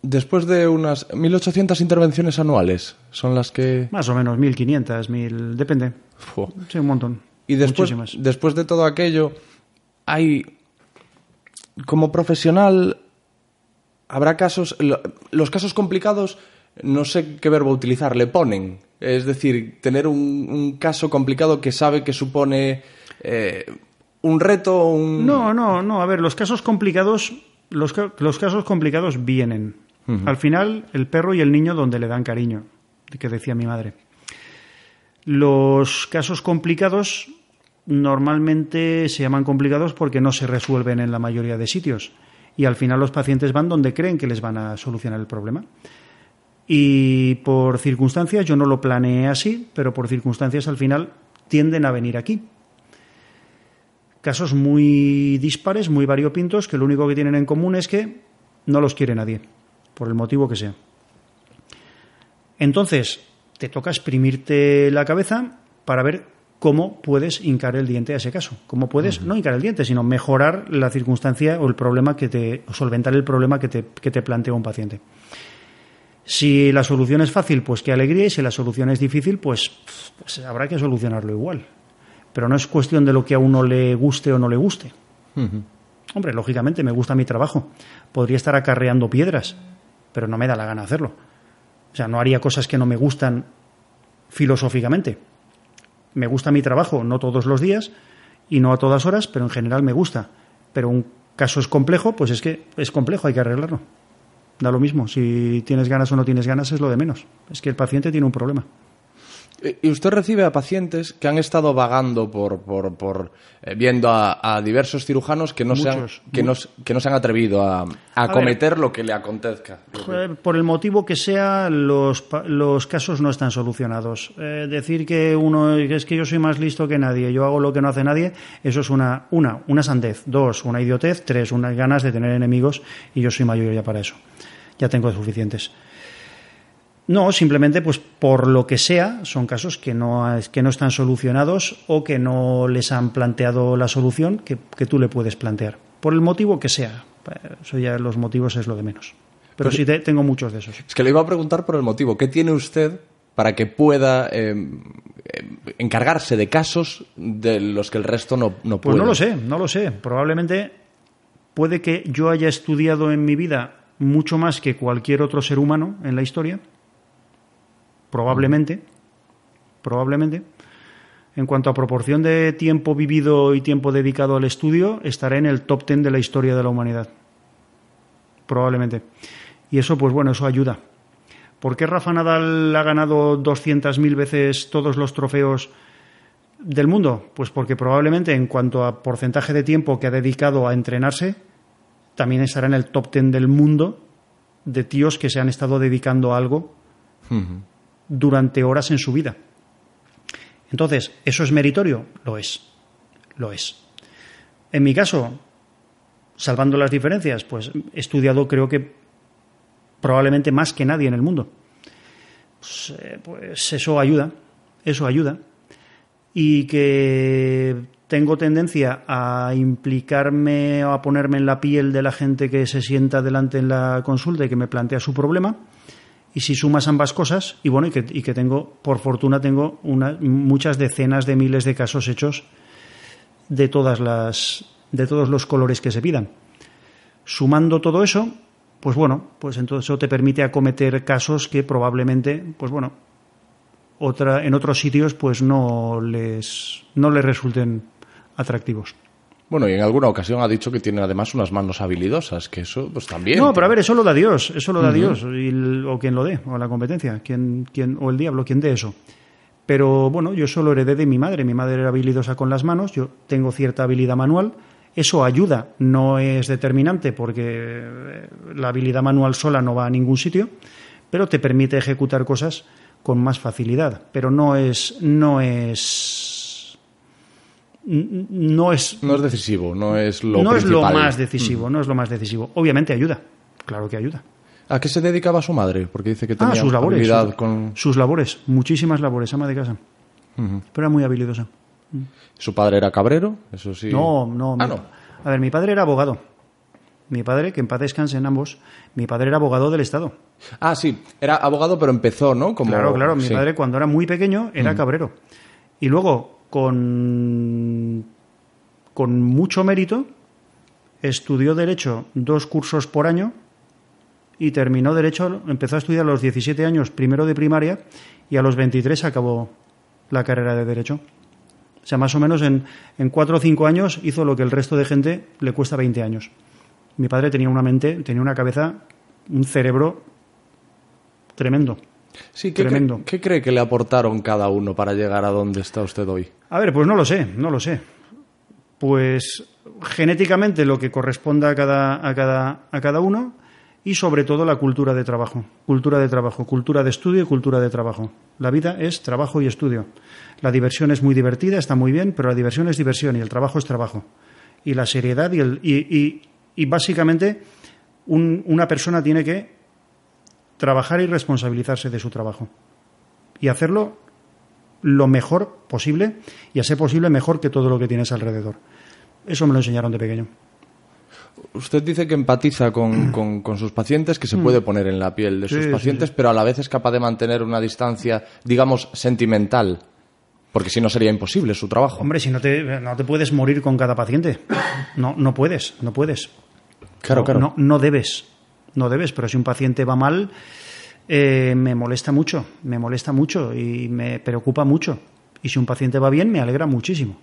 Speaker 1: Después de unas 1.800 intervenciones anuales, son las que...
Speaker 2: Más o menos 1500, 1000, depende. Sí, un montón.
Speaker 1: Y después,
Speaker 2: Muchísimas.
Speaker 1: después de todo aquello, hay... Como profesional, habrá casos... lo- Los casos complicados, no sé qué verbo utilizar, le ponen. Es decir, tener un, un caso complicado que sabe que supone eh, un reto, un...
Speaker 2: No, no, no. A ver, los casos complicados, los, ca- los casos complicados vienen. Al final, el perro y el niño donde le dan cariño, que decía mi madre. Los casos complicados normalmente se llaman complicados porque no se resuelven en la mayoría de sitios. Y al final los pacientes van donde creen que les van a solucionar el problema. Y por circunstancias, yo no lo planeé así, pero por circunstancias al final tienden a venir aquí casos muy dispares, muy variopintos, que lo único que tienen en común es que no los quiere nadie, por el motivo que sea. Entonces, te toca exprimirte la cabeza para ver cómo puedes hincar el diente a ese caso. Cómo puedes, no hincar el diente, sino mejorar la circunstancia o el problema que te, o solventar el problema que te, que te plantea un paciente. Si la solución es fácil, pues qué alegría, y si la solución es difícil, pues, pues habrá que solucionarlo igual. Pero no es cuestión de lo que a uno le guste o no le guste. Hombre, lógicamente me gusta mi trabajo. Podría estar acarreando piedras, pero no me da la gana hacerlo. O sea, no haría cosas que no me gustan filosóficamente. Me gusta mi trabajo, no todos los días y no a todas horas, pero en general me gusta. Pero un caso es complejo, pues es que es complejo, hay que arreglarlo. Da lo mismo, si tienes ganas o no tienes ganas es lo de menos. Es que el paciente tiene un problema.
Speaker 1: Y usted recibe a pacientes que han estado vagando por, por, por eh, viendo a, a diversos cirujanos que no, se han,
Speaker 2: Muchos,
Speaker 1: que, no, que no se han atrevido a, a
Speaker 2: ver.
Speaker 1: cometer lo que le acontezca.
Speaker 2: Eh, Por el motivo que sea, los, los casos no están solucionados. Eh, decir que uno es que yo soy más listo que nadie, yo hago lo que no hace nadie, eso es una, una, una sandez. Dos, una idiotez. Tres, unas ganas de tener enemigos y yo soy mayor ya para eso. Ya tengo suficientes. No, simplemente pues por lo que sea, son casos que no, que no están solucionados o que no les han planteado la solución que, que tú le puedes plantear. Por el motivo que sea. Eh, Eso ya los motivos es lo de menos. Pero sí te- tengo muchos de esos.
Speaker 1: Es que le iba a preguntar por el motivo. ¿Qué tiene usted para que pueda eh, encargarse de casos de los que el resto no, no puede?
Speaker 2: Pues no lo sé, no lo sé. Probablemente puede que yo haya estudiado en mi vida mucho más que cualquier otro ser humano en la historia. Probablemente. Probablemente. En cuanto a proporción de tiempo vivido y tiempo dedicado al estudio, estaré en el top ten de la historia de la humanidad. Probablemente. Y eso, pues bueno, eso ayuda. ¿Por qué Rafa Nadal ha ganado 200.000 veces todos los trofeos del mundo? Pues porque probablemente en cuanto a porcentaje de tiempo que ha dedicado a entrenarse, también estará en el top ten del mundo de tíos que se han estado dedicando a algo durante horas en su vida. Entonces, ¿eso es meritorio? Lo es. Lo es. En mi caso, salvando las diferencias, pues he estudiado creo que probablemente más que nadie en el mundo. Pues, eh, pues eso ayuda, eso ayuda. Y que tengo tendencia a implicarme o a ponerme en la piel de la gente que se sienta delante en la consulta y que me plantea su problema. Y si sumas ambas cosas, y bueno, y que, y que tengo, por fortuna, tengo muchas decenas de miles de casos hechos de todas las, de todos los colores que se pidan. Sumando todo eso, pues bueno, pues entonces eso te permite acometer casos que probablemente, pues bueno, otra, en otros sitios pues no les, no les resulten atractivos.
Speaker 1: Bueno, y en alguna ocasión ha dicho que tiene además unas manos habilidosas, que eso pues también.
Speaker 2: No, pero a ver, eso lo da Dios, eso lo da Dios, y el- o quien lo dé, o la competencia, quien, quien, o el diablo, quien dé eso. Pero bueno, yo solo heredé de mi madre, mi madre era habilidosa con las manos, yo tengo cierta habilidad manual, eso ayuda, no es determinante porque eh, la habilidad manual sola no va a ningún sitio, pero te permite ejecutar cosas con más facilidad, pero no es, no es, no es
Speaker 1: No es decisivo, no es lo
Speaker 2: no es lo más decisivo, no es lo más decisivo. Obviamente ayuda, claro que ayuda.
Speaker 1: ¿A qué se dedicaba su madre? Porque dice que tenía
Speaker 2: Ah, sus labores. sus,
Speaker 1: con...
Speaker 2: sus labores, muchísimas labores, ama de casa. Pero era muy habilidosa.
Speaker 1: Su padre era cabrero, eso sí.
Speaker 2: No, no,
Speaker 1: Ah,
Speaker 2: mi-
Speaker 1: no.
Speaker 2: A ver, mi padre era abogado. Mi padre, que en paz descansen ambos, mi padre era abogado del Estado.
Speaker 1: Ah, sí, era abogado, pero empezó, ¿no? Como...
Speaker 2: Claro, claro, mi
Speaker 1: sí.
Speaker 2: padre cuando era muy pequeño era cabrero. Y luego, con, con mucho mérito, estudió Derecho dos cursos por año y terminó Derecho, empezó a estudiar a los 17 años, primero de primaria, y a los 23 acabó la carrera de Derecho. O sea, más o menos en, en cuatro o cinco años hizo lo que el resto de gente le cuesta 20 años. Mi padre tenía una mente, tenía una cabeza, un cerebro tremendo.
Speaker 1: Sí, ¿qué,
Speaker 2: Tremendo.
Speaker 1: cree- ¿qué cree que le aportaron cada uno para llegar a donde está usted hoy?
Speaker 2: A ver, pues no lo sé, no lo sé. Pues genéticamente lo que corresponda a cada, a cada, a cada uno y sobre todo la cultura de trabajo. Cultura de trabajo, cultura de estudio y cultura de trabajo. La vida es trabajo y estudio. La diversión es muy divertida, está muy bien, pero la diversión es diversión y el trabajo es trabajo. Y la seriedad y, el, y, y- y básicamente un- una persona tiene que trabajar y responsabilizarse de su trabajo. Y hacerlo lo mejor posible y a ser posible mejor que todo lo que tienes alrededor. Eso me lo enseñaron de pequeño.
Speaker 1: Usted dice que empatiza con, con- con sus pacientes, que se puede poner en la piel de sus
Speaker 2: Mm. Sí, sí,
Speaker 1: pacientes, pero a la vez es capaz de mantener una distancia, digamos, sentimental. Porque si no sería imposible su trabajo.
Speaker 2: Hombre, si no te, no te puedes morir con cada paciente. No, no puedes, no puedes.
Speaker 1: claro,
Speaker 2: no,
Speaker 1: claro.
Speaker 2: No, no debes, no debes, pero si un paciente va mal, eh, me molesta mucho, me molesta mucho y me preocupa mucho. Y si un paciente va bien, me alegra muchísimo.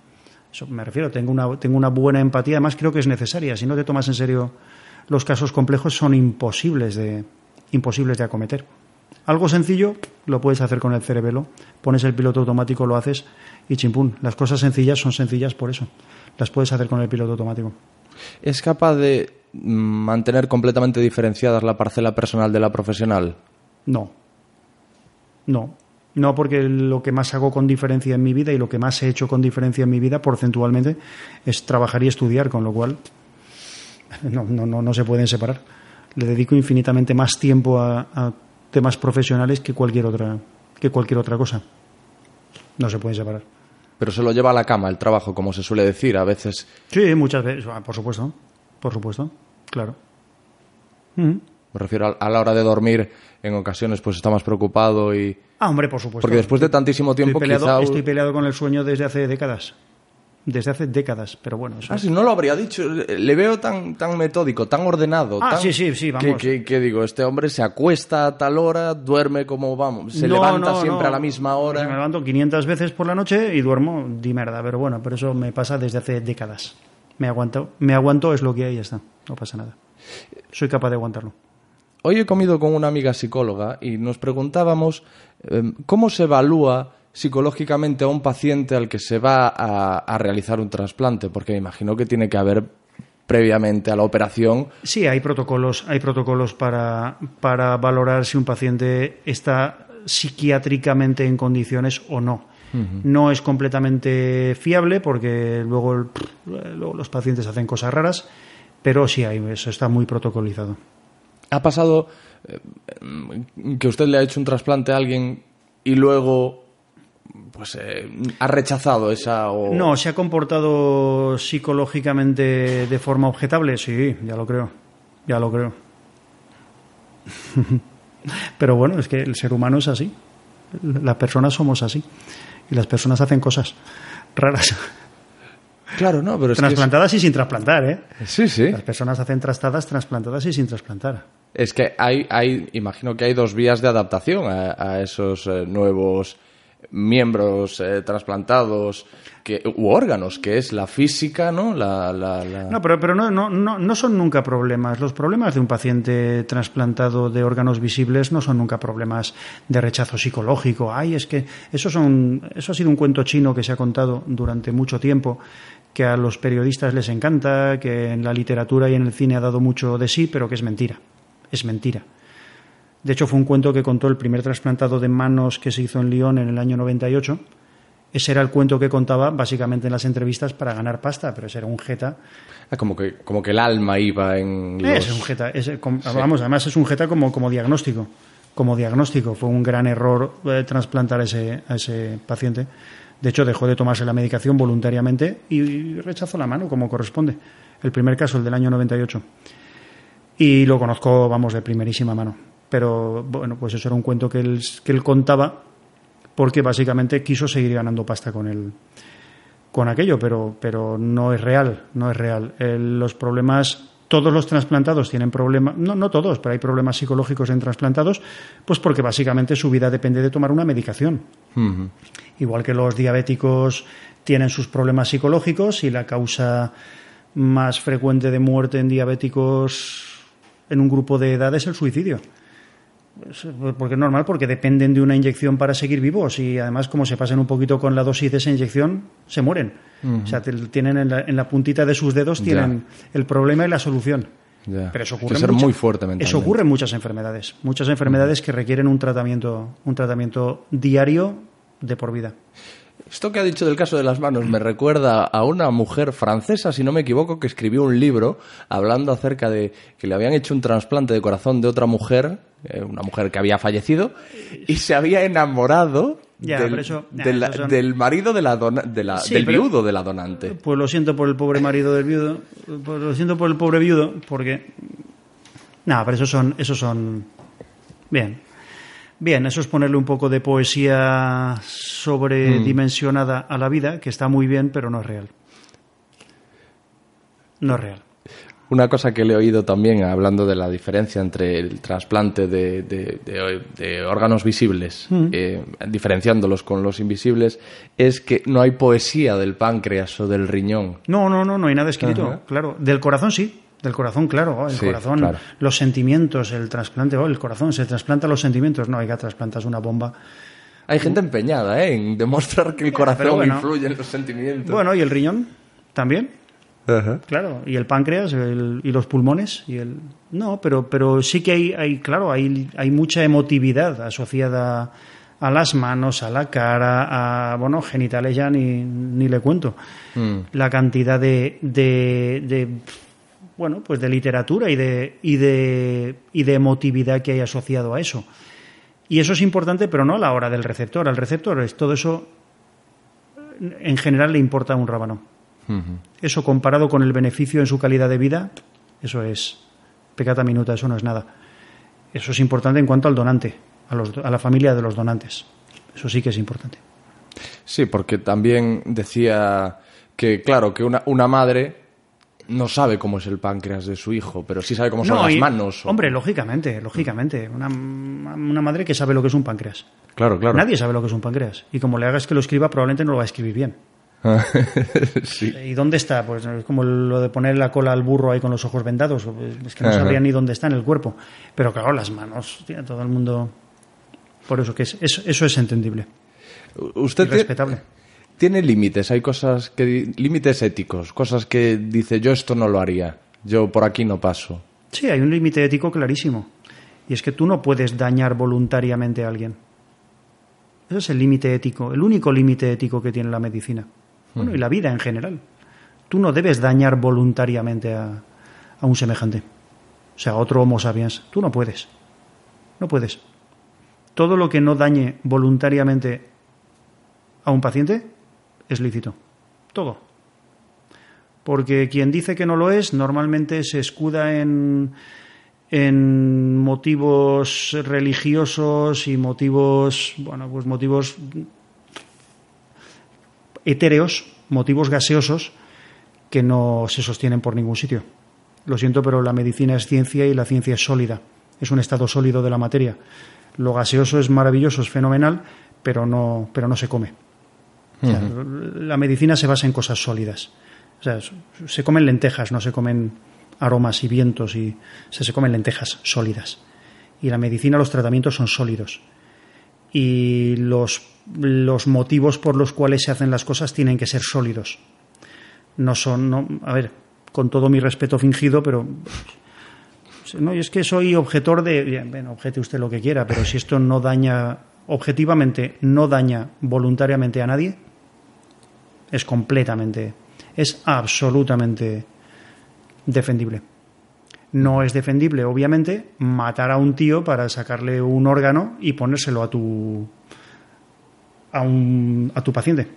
Speaker 2: Eso me refiero, tengo una, tengo una buena empatía, además creo que es necesaria. Si no te tomas en serio los casos complejos, son imposibles de, imposibles de acometer. Algo sencillo lo puedes hacer con el cerebelo, pones el piloto automático, lo haces y chimpún. Las cosas sencillas son sencillas por eso. Las puedes hacer con el piloto automático.
Speaker 1: ¿Es capaz de mantener completamente diferenciadas la parcela personal de la profesional?
Speaker 2: No. No. No, porque lo que más hago con diferencia en mi vida y lo que más he hecho con diferencia en mi vida, porcentualmente, es trabajar y estudiar, con lo cual no, no, no, no se pueden separar. Le dedico infinitamente más tiempo a, a temas profesionales que cualquier otra, que cualquier otra cosa. No se pueden separar.
Speaker 1: Pero se lo lleva a la cama el trabajo, como se suele decir. A veces
Speaker 2: Sí, muchas veces, ah, por supuesto, por supuesto, claro. Mm.
Speaker 1: Me refiero a, a la hora de dormir, en ocasiones pues está más preocupado y...
Speaker 2: Ah, hombre, por supuesto.
Speaker 1: Porque después de tantísimo
Speaker 2: estoy
Speaker 1: tiempo
Speaker 2: peleado,
Speaker 1: quizá...
Speaker 2: estoy peleado con el sueño desde hace décadas. Desde hace décadas, pero bueno, eso
Speaker 1: Ah, si no lo habría dicho. Le veo tan, tan metódico, tan ordenado.
Speaker 2: Ah,
Speaker 1: tan-
Speaker 2: sí, sí, sí, vamos.
Speaker 1: Que, que- que digo, este hombre se acuesta a tal hora, duerme como vamos, se
Speaker 2: No,
Speaker 1: levanta
Speaker 2: no,
Speaker 1: siempre
Speaker 2: no.
Speaker 1: a la misma
Speaker 2: Me
Speaker 1: hora.
Speaker 2: levanto 500 veces por la noche y duermo di merda, pero bueno, pero eso me pasa desde hace décadas. Me aguanto, me aguanto, es lo que hay, ya está, no pasa nada. Soy capaz de aguantarlo.
Speaker 1: Hoy he comido con una amiga psicóloga y nos preguntábamos eh, cómo se evalúa psicológicamente a un paciente al que se va a, a realizar un trasplante, porque me imagino que tiene que haber previamente a la operación
Speaker 2: Sí, hay protocolos, hay protocolos para, para valorar si un paciente está psiquiátricamente en condiciones o no. No es completamente fiable porque luego, los pacientes hacen cosas raras, pero sí hay, eso está muy protocolizado.
Speaker 1: ¿Ha pasado eh, que usted le ha hecho un trasplante a alguien y luego pues eh, ha rechazado esa o...
Speaker 2: No, ¿se ha comportado psicológicamente de forma objetable? Sí, ya lo creo. Ya lo creo. Pero bueno, es que el ser humano es así. Las personas somos así. Y las personas hacen cosas raras.
Speaker 1: Claro, no, pero es que es-
Speaker 2: y sin trasplantar, ¿eh?
Speaker 1: Sí, sí.
Speaker 2: Las personas hacen trastadas, trasplantadas y sin trasplantar.
Speaker 1: Es que hay, hay, imagino que hay dos vías de adaptación a, a esos eh, nuevos miembros eh, trasplantados que, u órganos, que es la física, ¿no? La, la- la-
Speaker 2: No, pero, pero no, no, no, son nunca problemas. Los problemas de un paciente trasplantado de órganos visibles no son nunca problemas de rechazo psicológico. Ay, es que eso, son, eso ha sido un cuento chino que se ha contado durante mucho tiempo, que a los periodistas les encanta, que en la literatura y en el cine ha dado mucho de sí, pero que es mentira. Es mentira. De hecho, fue un cuento que contó el primer trasplantado de manos que se hizo en Lyon en el año 98. Ese era el cuento que contaba básicamente en las entrevistas para ganar pasta, pero ese era un jeta
Speaker 1: Ah, como, que, como que el alma iba en los...
Speaker 2: es un jeta, es, com- vamos, además es un jeta como, como diagnóstico. Como diagnóstico. Fue un gran error eh, trasplantar ese, a ese paciente. De hecho, dejó de tomarse la medicación voluntariamente y rechazó la mano, como corresponde. El primer caso, el del año 98. Y lo conozco, vamos, de primerísima mano. Pero, bueno, pues eso era un cuento que él, que él contaba porque básicamente quiso seguir ganando pasta con el, con aquello, pero, pero no es real, no es real. El- los problemas, todos los trasplantados tienen problemas, no, no todos, pero hay problemas psicológicos en trasplantados, pues porque básicamente su vida depende de tomar una medicación. Igual que los diabéticos tienen sus problemas psicológicos y la causa más frecuente de muerte en diabéticos en un grupo de edad es el suicidio. Porque es normal, porque dependen de una inyección para seguir vivos y además como se pasan un poquito con la dosis de esa inyección, se mueren. O sea, tienen en la, en la puntita de sus dedos tienen el problema y la solución.
Speaker 1: Ya.
Speaker 2: Pero eso ocurre, en
Speaker 1: ser
Speaker 2: mucha-
Speaker 1: muy fuerte
Speaker 2: eso ocurre en muchas enfermedades. Muchas enfermedades que requieren un tratamiento, un tratamiento diario de por vida.
Speaker 1: Esto que ha dicho del caso de las manos me recuerda a una mujer francesa, si no me equivoco, que escribió un libro hablando acerca de que le habían hecho un trasplante de corazón de otra mujer, una mujer que había fallecido, y se había enamorado
Speaker 2: Ya,
Speaker 1: del,
Speaker 2: pero eso- ya,
Speaker 1: de la-
Speaker 2: eso son-
Speaker 1: del marido de la, dona- de la-
Speaker 2: Sí,
Speaker 1: del
Speaker 2: pero-
Speaker 1: viudo de la donante.
Speaker 2: Pues lo siento por el pobre marido del viudo, pues lo siento por el pobre viudo, porque nada, pero esos son, esos son bien, bien, eso es ponerle un poco de poesía sobredimensionada a la vida, que está muy bien, pero no es real, no es real.
Speaker 1: Una cosa que le he oído también, hablando de la diferencia entre el trasplante de, de- de- de órganos visibles, eh, diferenciándolos con los invisibles, es que no hay poesía del páncreas o del riñón.
Speaker 2: No, no, no, no hay nada escrito,
Speaker 1: Ajá.
Speaker 2: claro, del corazón sí. Del corazón, claro, el
Speaker 1: Sí,
Speaker 2: corazón,
Speaker 1: claro.
Speaker 2: los sentimientos, el trasplante, oh, el corazón, se trasplanta los sentimientos, no, oiga, trasplantas una bomba.
Speaker 1: Hay gente empeñada ¿eh? en demostrar que el corazón
Speaker 2: bueno.
Speaker 1: influye en los sentimientos.
Speaker 2: Bueno, y el riñón también.
Speaker 1: Ajá.
Speaker 2: Claro, y el páncreas el- y los pulmones y el no, pero pero sí que hay, hay claro, hay, hay mucha emotividad asociada a las manos, a la cara, a bueno, genitales ya ni, ni le cuento. La cantidad de, de, de, bueno, pues de literatura y de, y de y de emotividad que hay asociado a eso. Y eso es importante, pero no a la hora del receptor. Al receptor es todo eso en general le importa un rábano. Eso comparado con el beneficio en su calidad de vida, eso es pecata minuta, eso no es nada. Eso es importante en cuanto al donante, a, los- a la familia de los donantes. Eso sí que es importante.
Speaker 1: Sí, porque también decía que, claro, que una, una madre no sabe cómo es el páncreas de su hijo, pero sí sabe cómo son
Speaker 2: No,
Speaker 1: las
Speaker 2: y-
Speaker 1: manos. o-
Speaker 2: Hombre, lógicamente, lógicamente. Una, una madre que sabe lo que es un páncreas.
Speaker 1: Claro, claro.
Speaker 2: Nadie sabe lo que es un páncreas. Y como le hagas que lo escriba, probablemente no lo va a escribir bien.
Speaker 1: sí.
Speaker 2: ¿Y dónde está? Pues es como lo de poner la cola al burro ahí con los ojos vendados. Es que no
Speaker 1: Ajá.
Speaker 2: sabría ni dónde está en el cuerpo. Pero claro, las manos, tío, todo el mundo. Por eso que es, eso, eso es entendible.
Speaker 1: Usted
Speaker 2: respetable.
Speaker 1: tiene límites, hay cosas que... límites éticos, cosas que dice yo esto no lo haría, yo por aquí no paso.
Speaker 2: Sí, hay un límite ético clarísimo. Y es que tú no puedes dañar voluntariamente a alguien. Ese es el límite ético, el único límite ético que tiene la medicina. Bueno, y la vida en general. Tú no debes dañar voluntariamente a, a un semejante. O sea, a otro Homo sapiens. Tú no puedes. No puedes. Todo lo que no dañe voluntariamente a un paciente es lícito. Todo. Porque quien dice que no lo es normalmente se escuda en, en motivos religiosos y motivos, bueno, pues motivos etéreos, motivos gaseosos que no se sostienen por ningún sitio. Lo siento, pero la medicina es ciencia y la ciencia es sólida. Es un estado sólido de la materia. Lo gaseoso es maravilloso, es fenomenal, pero no, pero no se come. O sea, La medicina se basa en cosas sólidas. O sea, se comen lentejas, no se comen aromas y vientos, y o sea, se comen lentejas sólidas. Y la medicina, los tratamientos son sólidos. Y los, los motivos por los cuales se hacen las cosas tienen que ser sólidos. No son, no, a ver, con todo mi respeto fingido, pero no, es que soy objetor de. Bueno, objete usted lo que quiera, pero si esto no daña, objetivamente, no daña voluntariamente a nadie, es completamente, es absolutamente defendible. No es defendible, obviamente, matar a un tío para sacarle un órgano y ponérselo a tu a, un, a tu paciente,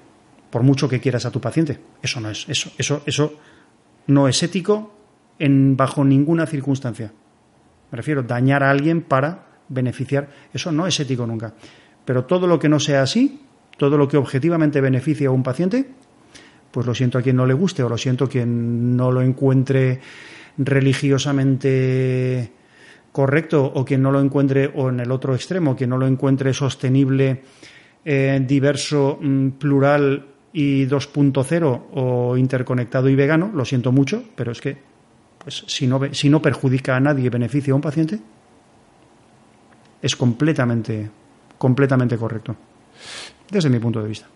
Speaker 2: por mucho que quieras a tu paciente. Eso no es, eso, eso, eso no es ético en bajo ninguna circunstancia. Me refiero dañar a alguien para beneficiar, eso no es ético nunca. Pero todo lo que no sea así, todo lo que objetivamente beneficie a un paciente, pues lo siento a quien no le guste o lo siento a quien no lo encuentre religiosamente correcto o quien no lo encuentre o en el otro extremo, quien no lo encuentre sostenible, eh, diverso, mm, plural y 2.0 o interconectado y vegano, lo siento mucho, pero es que pues, si, no, si no perjudica a nadie beneficia a un paciente, es completamente, completamente correcto, desde mi punto de vista.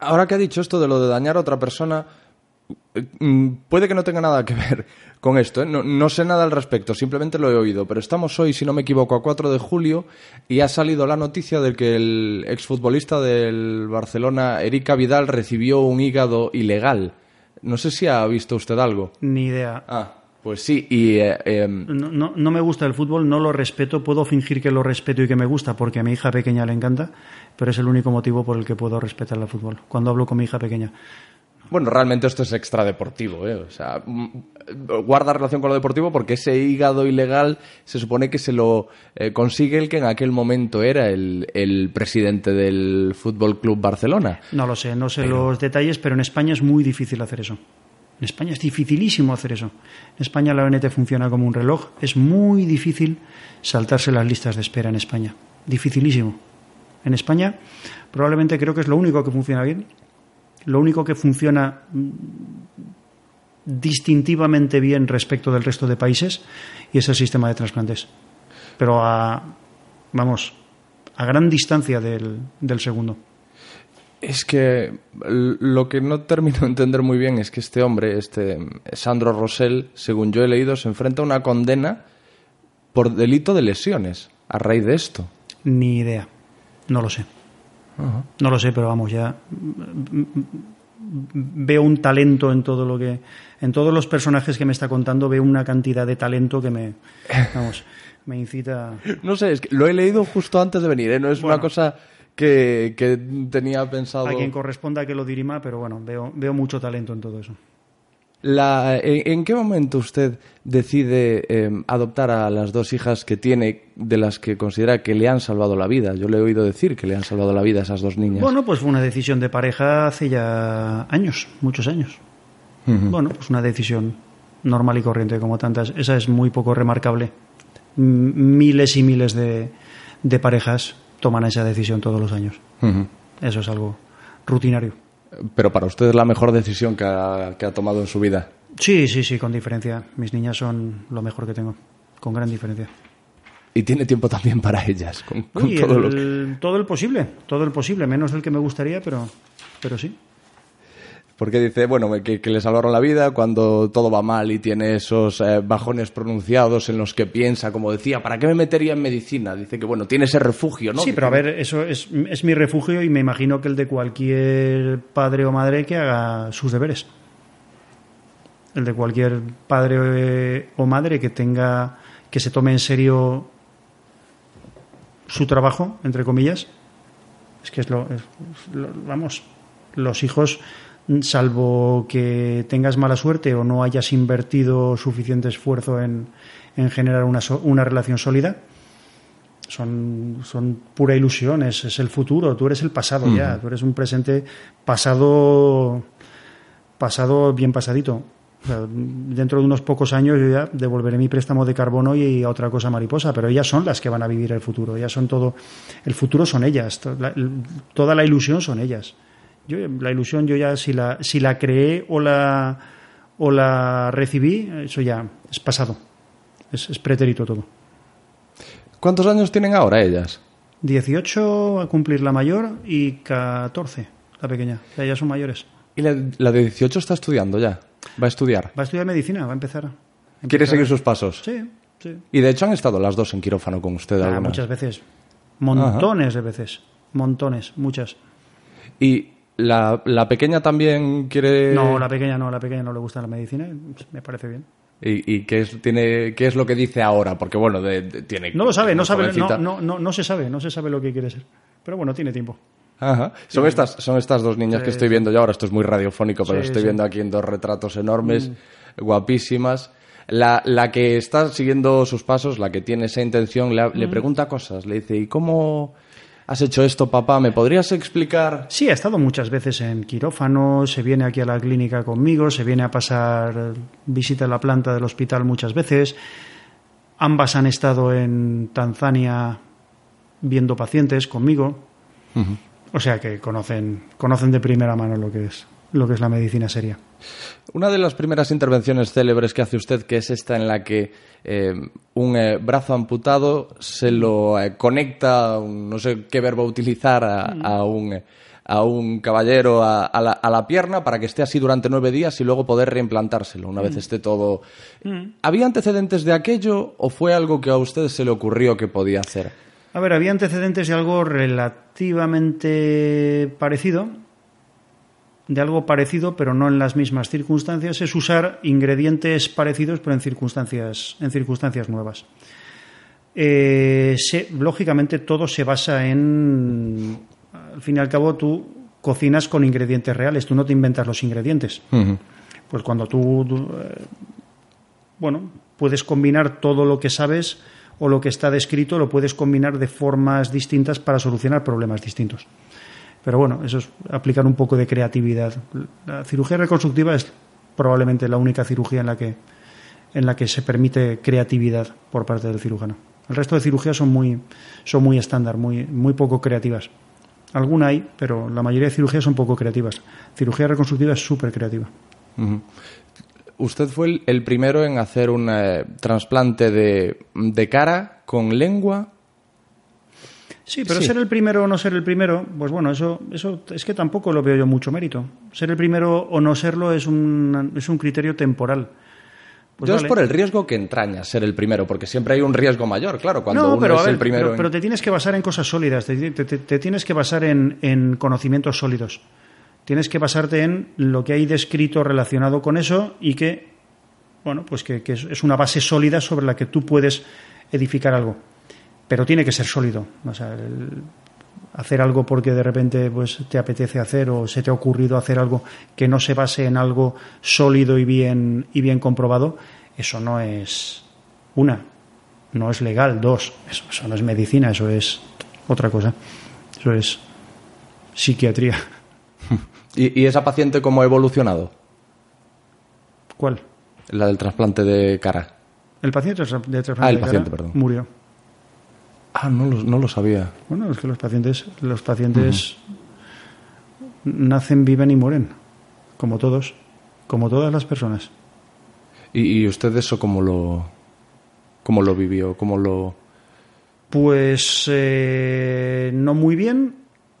Speaker 1: Ahora que ha dicho esto de lo de dañar a otra persona, puede que no tenga nada que ver con esto, ¿eh? no, no, sé nada al respecto, simplemente lo he oído, pero estamos hoy, si no me equivoco, a 4 de julio y ha salido la noticia de que el exfutbolista del Barcelona, Erika Vidal, recibió un hígado ilegal. No sé si ha visto usted algo.
Speaker 2: Ni idea.
Speaker 1: Ah. Pues sí, y... Eh, eh,
Speaker 2: no, no, no, me gusta el fútbol, no lo respeto, puedo fingir que lo respeto y que me gusta porque a mi hija pequeña le encanta, pero es el único motivo por el que puedo respetar el fútbol, cuando hablo con mi hija pequeña.
Speaker 1: Bueno, realmente esto es extradeportivo, ¿eh? O sea, guarda relación con lo deportivo porque ese hígado ilegal se supone que se lo eh, consigue el que en aquel momento era el, el, presidente del Fútbol Club Barcelona.
Speaker 2: No lo sé, no sé pero... los detalles, pero en España es muy difícil hacer eso. En España es dificilísimo hacer eso. En España la ONT funciona como un reloj. Es muy difícil saltarse las listas de espera en España. Dificilísimo. En España probablemente creo que es lo único que funciona bien. Lo único que funciona distintivamente bien respecto del resto de países y es el sistema de trasplantes. Pero a, vamos, a gran distancia del, del segundo.
Speaker 1: Es que lo que no termino de entender muy bien es que este hombre, este Sandro Rosell, según yo he leído, se enfrenta a una condena por delito de lesiones a raíz de esto.
Speaker 2: Ni idea. No lo sé. Uh -huh. No lo sé, pero vamos, ya veo un talento en todo lo que en todos los personajes que me está contando veo una cantidad de talento que me vamos, me incita
Speaker 1: No sé, es que lo he leído justo antes de venir, ¿eh? no es bueno. una cosa que, que, tenía pensado.
Speaker 2: A quien corresponda que lo dirima, pero bueno, veo, veo mucho talento en todo eso.
Speaker 1: La, ¿en, ¿en, qué momento usted decide eh, adoptar a las dos hijas que tiene, de las que considera que le han salvado la vida? Yo le he oído decir que le han salvado la vida a esas dos niñas.
Speaker 2: Bueno, pues fue una decisión de pareja hace ya años, muchos años. Uh -huh. Bueno, pues una decisión normal y corriente como tantas. Esa es muy poco remarcable. Miles y miles de, de parejas toman esa decisión todos los años. Uh -huh. Eso es algo rutinario.
Speaker 1: Pero para usted es la mejor decisión que ha, que ha, tomado en su vida.
Speaker 2: Sí, sí, sí, con diferencia. Mis niñas son lo mejor que tengo, con gran diferencia.
Speaker 1: Y tiene tiempo también para ellas, con, con
Speaker 2: Uy,
Speaker 1: todo
Speaker 2: el,
Speaker 1: lo que...
Speaker 2: todo el posible, todo el posible, menos del que me gustaría, pero, pero sí.
Speaker 1: Porque dice, bueno, que, que, le salvaron la vida cuando todo va mal y tiene esos eh, bajones pronunciados en los que piensa, como decía, ¿para qué me metería en medicina? Dice que, bueno, tiene ese refugio, ¿no?
Speaker 2: Sí, pero a ver, eso es, es mi refugio y me imagino que el de cualquier padre o madre que haga sus deberes. El de cualquier padre o madre que tenga, que se tome en serio su trabajo, entre comillas. Es que es lo, es, lo vamos, los hijos salvo que tengas mala suerte o no hayas invertido suficiente esfuerzo en, en generar una, una, relación sólida, son, son pura ilusión, es, es, el futuro, tú eres el pasado uh -huh. ya, tú eres un presente pasado, pasado bien pasadito. O sea, dentro de unos pocos años yo ya devolveré mi préstamo de carbono y a otra cosa mariposa, pero ellas son las que van a vivir el futuro. Ellas son todo. El futuro son ellas. to- la- el- toda la ilusión son ellas. Yo, la ilusión, yo ya si la, si la creé o la, o la recibí, eso ya es pasado. Es, es pretérito todo.
Speaker 1: ¿Cuántos años tienen ahora ellas?
Speaker 2: 18 a cumplir la mayor y 14 la pequeña. Ya, ya son mayores.
Speaker 1: Y la, la de 18 está estudiando ya. Va a estudiar.
Speaker 2: Va a estudiar medicina, va a empezar. a-
Speaker 1: Quiere seguir sus pasos.
Speaker 2: Sí, sí.
Speaker 1: Y de hecho han estado las dos en quirófano con usted.
Speaker 2: Ah, muchas veces. Montones de veces. Montones, muchas.
Speaker 1: Y la, la pequeña también quiere...
Speaker 2: No, la pequeña no, la pequeña no le gusta la medicina. Me parece bien.
Speaker 1: ¿Y, y qué, es, tiene, qué es lo que dice ahora? Porque bueno, de- de- tiene...
Speaker 2: No lo sabe, no sabe, no, no, no, no se sabe, no se sabe lo que quiere ser. Pero bueno, tiene tiempo.
Speaker 1: Ajá. Son, estas, son estas dos niñas que estoy viendo yo ahora. Esto es muy radiofónico, pero
Speaker 2: Sí,
Speaker 1: estoy viendo aquí en dos retratos enormes, guapísimas. La, la que está siguiendo sus pasos, la que tiene esa intención, le, le pregunta cosas. Le dice, ¿y cómo has hecho esto, papá? ¿Me podrías explicar?
Speaker 2: Sí, ha estado muchas veces en quirófano, se viene aquí a la clínica conmigo, se viene a pasar visita a la planta del hospital muchas veces. Ambas han estado en Tanzania viendo pacientes conmigo. O sea que conocen, conocen de primera mano lo que es, lo que es la medicina seria.
Speaker 1: Una de las primeras intervenciones célebres que hace usted, que es esta en la que eh, un eh, brazo amputado se lo eh, conecta, un- no sé qué verbo utilizar, a, a un, a un caballero a, la, a la pierna para que esté así durante nueve días y luego poder reimplantárselo una vez esté todo. ¿Había antecedentes de aquello o fue algo que a usted se le ocurrió que podía hacer?
Speaker 2: A ver, había antecedentes de algo relativamente parecido, de algo parecido, pero no en las mismas circunstancias, es usar ingredientes parecidos, pero en circunstancias, en circunstancias nuevas. Eh, se- lógicamente todo se basa en, al fin y al cabo, tú cocinas con ingredientes reales, tú no te inventas los ingredientes. Pues cuando tú, tú, eh, bueno, puedes combinar todo lo que sabes o lo que está descrito, lo puedes combinar de formas distintas para solucionar problemas distintos. Pero bueno, eso es aplicar un poco de creatividad. La cirugía reconstructiva es probablemente la única cirugía en la que, en la que se permite creatividad por parte del cirujano. El resto de cirugías son muy, son muy estándar, muy, muy poco creativas. Alguna hay, pero la mayoría de cirugías son poco creativas. Cirugía reconstructiva es súper creativa.
Speaker 1: Usted fue el, el primero en hacer un eh, trasplante de, de cara con lengua.
Speaker 2: Sí, pero
Speaker 1: Sí.
Speaker 2: ser el primero o no ser el primero, pues bueno, eso, eso es que tampoco lo veo yo mucho mérito. Ser el primero o no serlo es un, es un criterio temporal. Pues
Speaker 1: Yo
Speaker 2: vale.
Speaker 1: es por el riesgo que entraña ser el primero, porque siempre hay un riesgo mayor, claro, cuando
Speaker 2: no,
Speaker 1: uno
Speaker 2: pero,
Speaker 1: es
Speaker 2: ver,
Speaker 1: el primero.
Speaker 2: pero,
Speaker 1: en-
Speaker 2: pero te tienes que basar en cosas sólidas, te, te- te- te tienes que basar en, en conocimientos sólidos. Tienes que basarte en lo que hay descrito relacionado con eso y que, bueno, pues que, que es una base sólida sobre la que tú puedes edificar algo. Pero tiene que ser sólido. O sea, el- hacer algo porque de repente pues te apetece hacer o se te ha ocurrido hacer algo que no se base en algo sólido y bien y bien comprobado, eso no es una, no es legal, dos, eso, eso no es medicina, eso es otra cosa. Eso es psiquiatría.
Speaker 1: ¿Y, y esa paciente cómo ha evolucionado?
Speaker 2: ¿Cuál?
Speaker 1: La del trasplante de cara.
Speaker 2: El paciente de trasplante
Speaker 1: Ah, el
Speaker 2: de cara
Speaker 1: paciente, perdón.
Speaker 2: murió.
Speaker 1: Ah, no lo, no lo sabía.
Speaker 2: Bueno, es que los pacientes, los pacientes nacen, viven y mueren, como todos, como todas las personas.
Speaker 1: ¿Y, y usted eso cómo lo, cómo lo vivió? ¿Cómo lo...?
Speaker 2: Pues eh, no muy bien,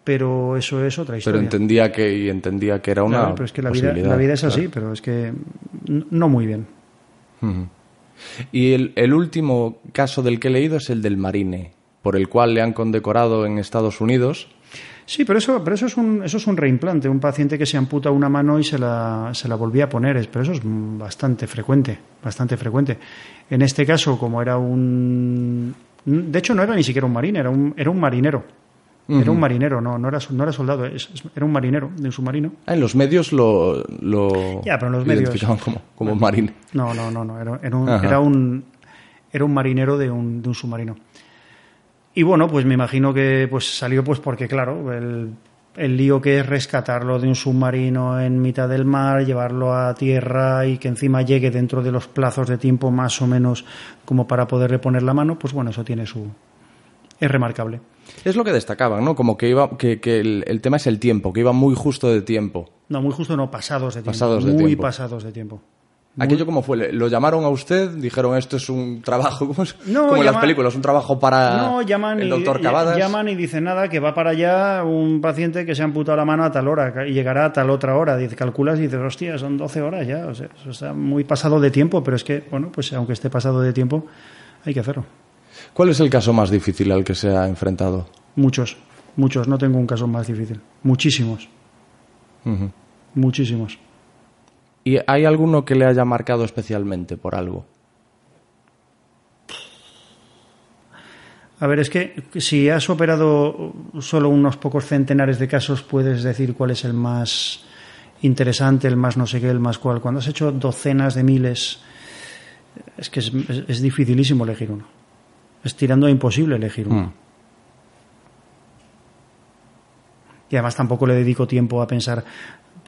Speaker 2: pero eso es otra
Speaker 1: Pero
Speaker 2: historia.
Speaker 1: entendía que, y entendía que era una
Speaker 2: Claro, pero es que la vida, la vida es
Speaker 1: claro.
Speaker 2: así, pero es que no muy bien.
Speaker 1: Y el, el último caso del que he leído es el del Marine, por el cual le han condecorado en Estados Unidos.
Speaker 2: Sí, pero eso, pero eso es un, eso es un reimplante, un paciente que se amputa una mano y se la, se la volvía a poner, pero eso es bastante frecuente, bastante frecuente. En este caso, como era un, de hecho no era ni siquiera un marine, era un, era un marinero, era un marinero, no, no era, no era soldado, era un marinero de un submarino.
Speaker 1: Ah, en los medios lo, lo
Speaker 2: Ya, pero en los medios-
Speaker 1: identificaban como, como Marine.
Speaker 2: No, no, no, no. Era, era un, era un era un marinero de un, de un submarino. Y bueno, pues me imagino que pues salió pues porque claro, el, el lío que es rescatarlo de un submarino en mitad del mar, llevarlo a tierra y que encima llegue dentro de los plazos de tiempo más o menos como para poderle poner la mano, pues bueno, eso tiene su... es remarcable.
Speaker 1: Es lo que destacaban, ¿no? Como que iba, que, que el, el tema es el tiempo, que iba muy justo de tiempo.
Speaker 2: No, muy justo no, pasados de tiempo.
Speaker 1: Pasados de
Speaker 2: muy
Speaker 1: tiempo.
Speaker 2: pasados de tiempo.
Speaker 1: ¿Aquello cómo fue? ¿Lo llamaron a usted? Dijeron, esto es un trabajo, como en las películas, un trabajo para
Speaker 2: No, llaman
Speaker 1: el doctor Cavadas.
Speaker 2: llaman y dicen nada, que va para allá un paciente que se ha amputado la mano a tal hora y llegará a tal otra hora. Dice, calculas y dices, hostia, son 12 horas ya. O sea, eso está muy pasado de tiempo, pero es que, bueno, pues aunque esté pasado de tiempo, hay que hacerlo.
Speaker 1: ¿Cuál es el caso más difícil al que se ha enfrentado?
Speaker 2: Muchos, muchos. No tengo un caso más difícil. Muchísimos, muchísimos.
Speaker 1: ¿Y hay alguno que le haya marcado especialmente por algo?
Speaker 2: A ver, es que si has operado solo unos pocos centenares de casos, puedes decir cuál es el más interesante, el más no sé qué, el más cual. Cuando has hecho docenas de miles, es que es, es- es dificilísimo elegir uno. Es tirando a imposible elegir uno.
Speaker 1: Mm.
Speaker 2: Y además tampoco le dedico tiempo a pensar,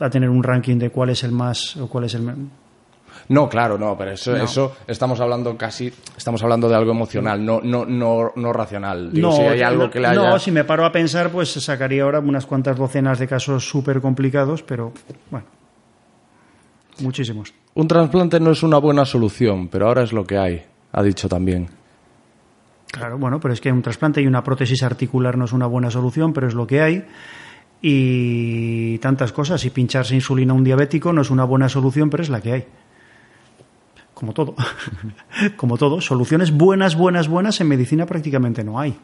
Speaker 2: a tener un ranking de cuál es el más o cuál es el... me-
Speaker 1: No, claro, no, pero eso,
Speaker 2: No.
Speaker 1: eso estamos hablando casi, estamos hablando de algo emocional, no, no, no, no racional. Digo, si hay algo
Speaker 2: no,
Speaker 1: que le haya...
Speaker 2: no, si me paro a pensar, pues sacaría ahora unas cuantas docenas de casos súper complicados, pero bueno, muchísimos.
Speaker 1: Un trasplante no es una buena solución, pero ahora es lo que hay, ha dicho también.
Speaker 2: Claro, bueno, pero es que un trasplante y una prótesis articular no es una buena solución, pero es lo que hay. Y tantas cosas. Y pincharse insulina a un diabético no es una buena solución, pero es la que hay. Como todo. Como todo. Soluciones buenas, buenas, buenas en medicina prácticamente no hay.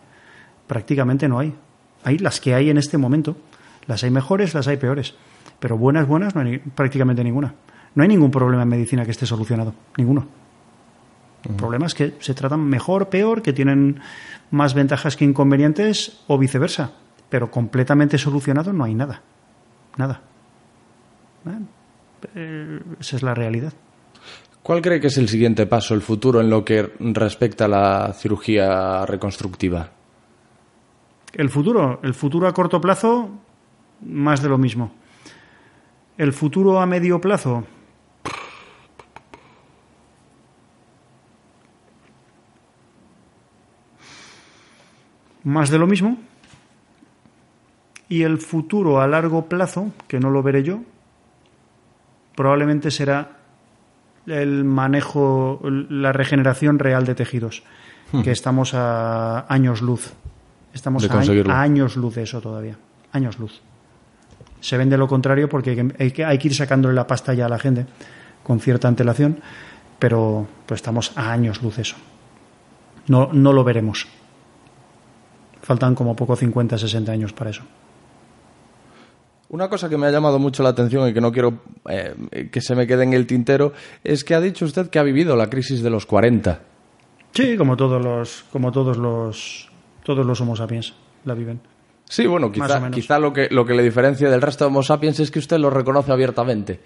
Speaker 2: Prácticamente no hay. Hay las que hay en este momento. Las hay mejores, las hay peores. Pero buenas, buenas no hay prácticamente ninguna. No hay ningún problema en medicina que esté solucionado. Ninguno. Problemas que se tratan mejor, peor, que tienen más ventajas que inconvenientes o viceversa. Pero completamente solucionado no hay nada. Nada. Eh, esa es la realidad.
Speaker 1: ¿Cuál cree que es el siguiente paso, el futuro, en lo que respecta a la cirugía reconstructiva?
Speaker 2: El futuro, el futuro a corto plazo, más de lo mismo. El futuro a medio plazo, más de lo mismo. Y el futuro a largo plazo, que no lo veré yo, probablemente será el manejo, la regeneración real de tejidos, que estamos a años luz. Estamos a, años luz de eso todavía. Años luz. Se vende lo contrario porque hay que, hay que, hay que ir sacándole la pasta ya a la gente con cierta antelación, pero pues estamos a años luz de eso. No, no lo veremos. Faltan como poco 50, 60 años para eso.
Speaker 1: Una cosa que me ha llamado mucho la atención y que no quiero eh, que se me quede en el tintero es que ha dicho usted que ha vivido la crisis de los 40.
Speaker 2: Sí, como todos los, como todos los, todos los Homo sapiens la viven.
Speaker 1: Sí, bueno, quizá, lo, que, lo que le diferencia del resto de Homo sapiens es que usted lo reconoce abiertamente.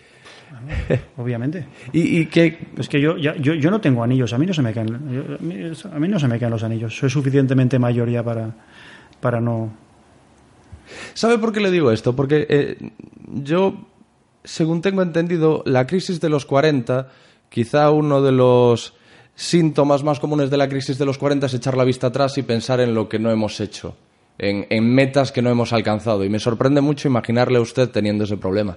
Speaker 2: Obviamente.
Speaker 1: Y, y que
Speaker 2: Es que yo, ya- yo, yo no tengo anillos, a mí no se me caen, yo- a, mí, a mí no se me caen los anillos. Soy suficientemente mayor ya para, para no.
Speaker 1: ¿Sabe por qué le digo esto? Porque eh, yo, según tengo entendido, la crisis de los 40, quizá uno de los síntomas más comunes de la crisis de los 40 es echar la vista atrás y pensar en lo que no hemos hecho, en, metas que no hemos alcanzado. Y me sorprende mucho imaginarle a usted teniendo ese problema.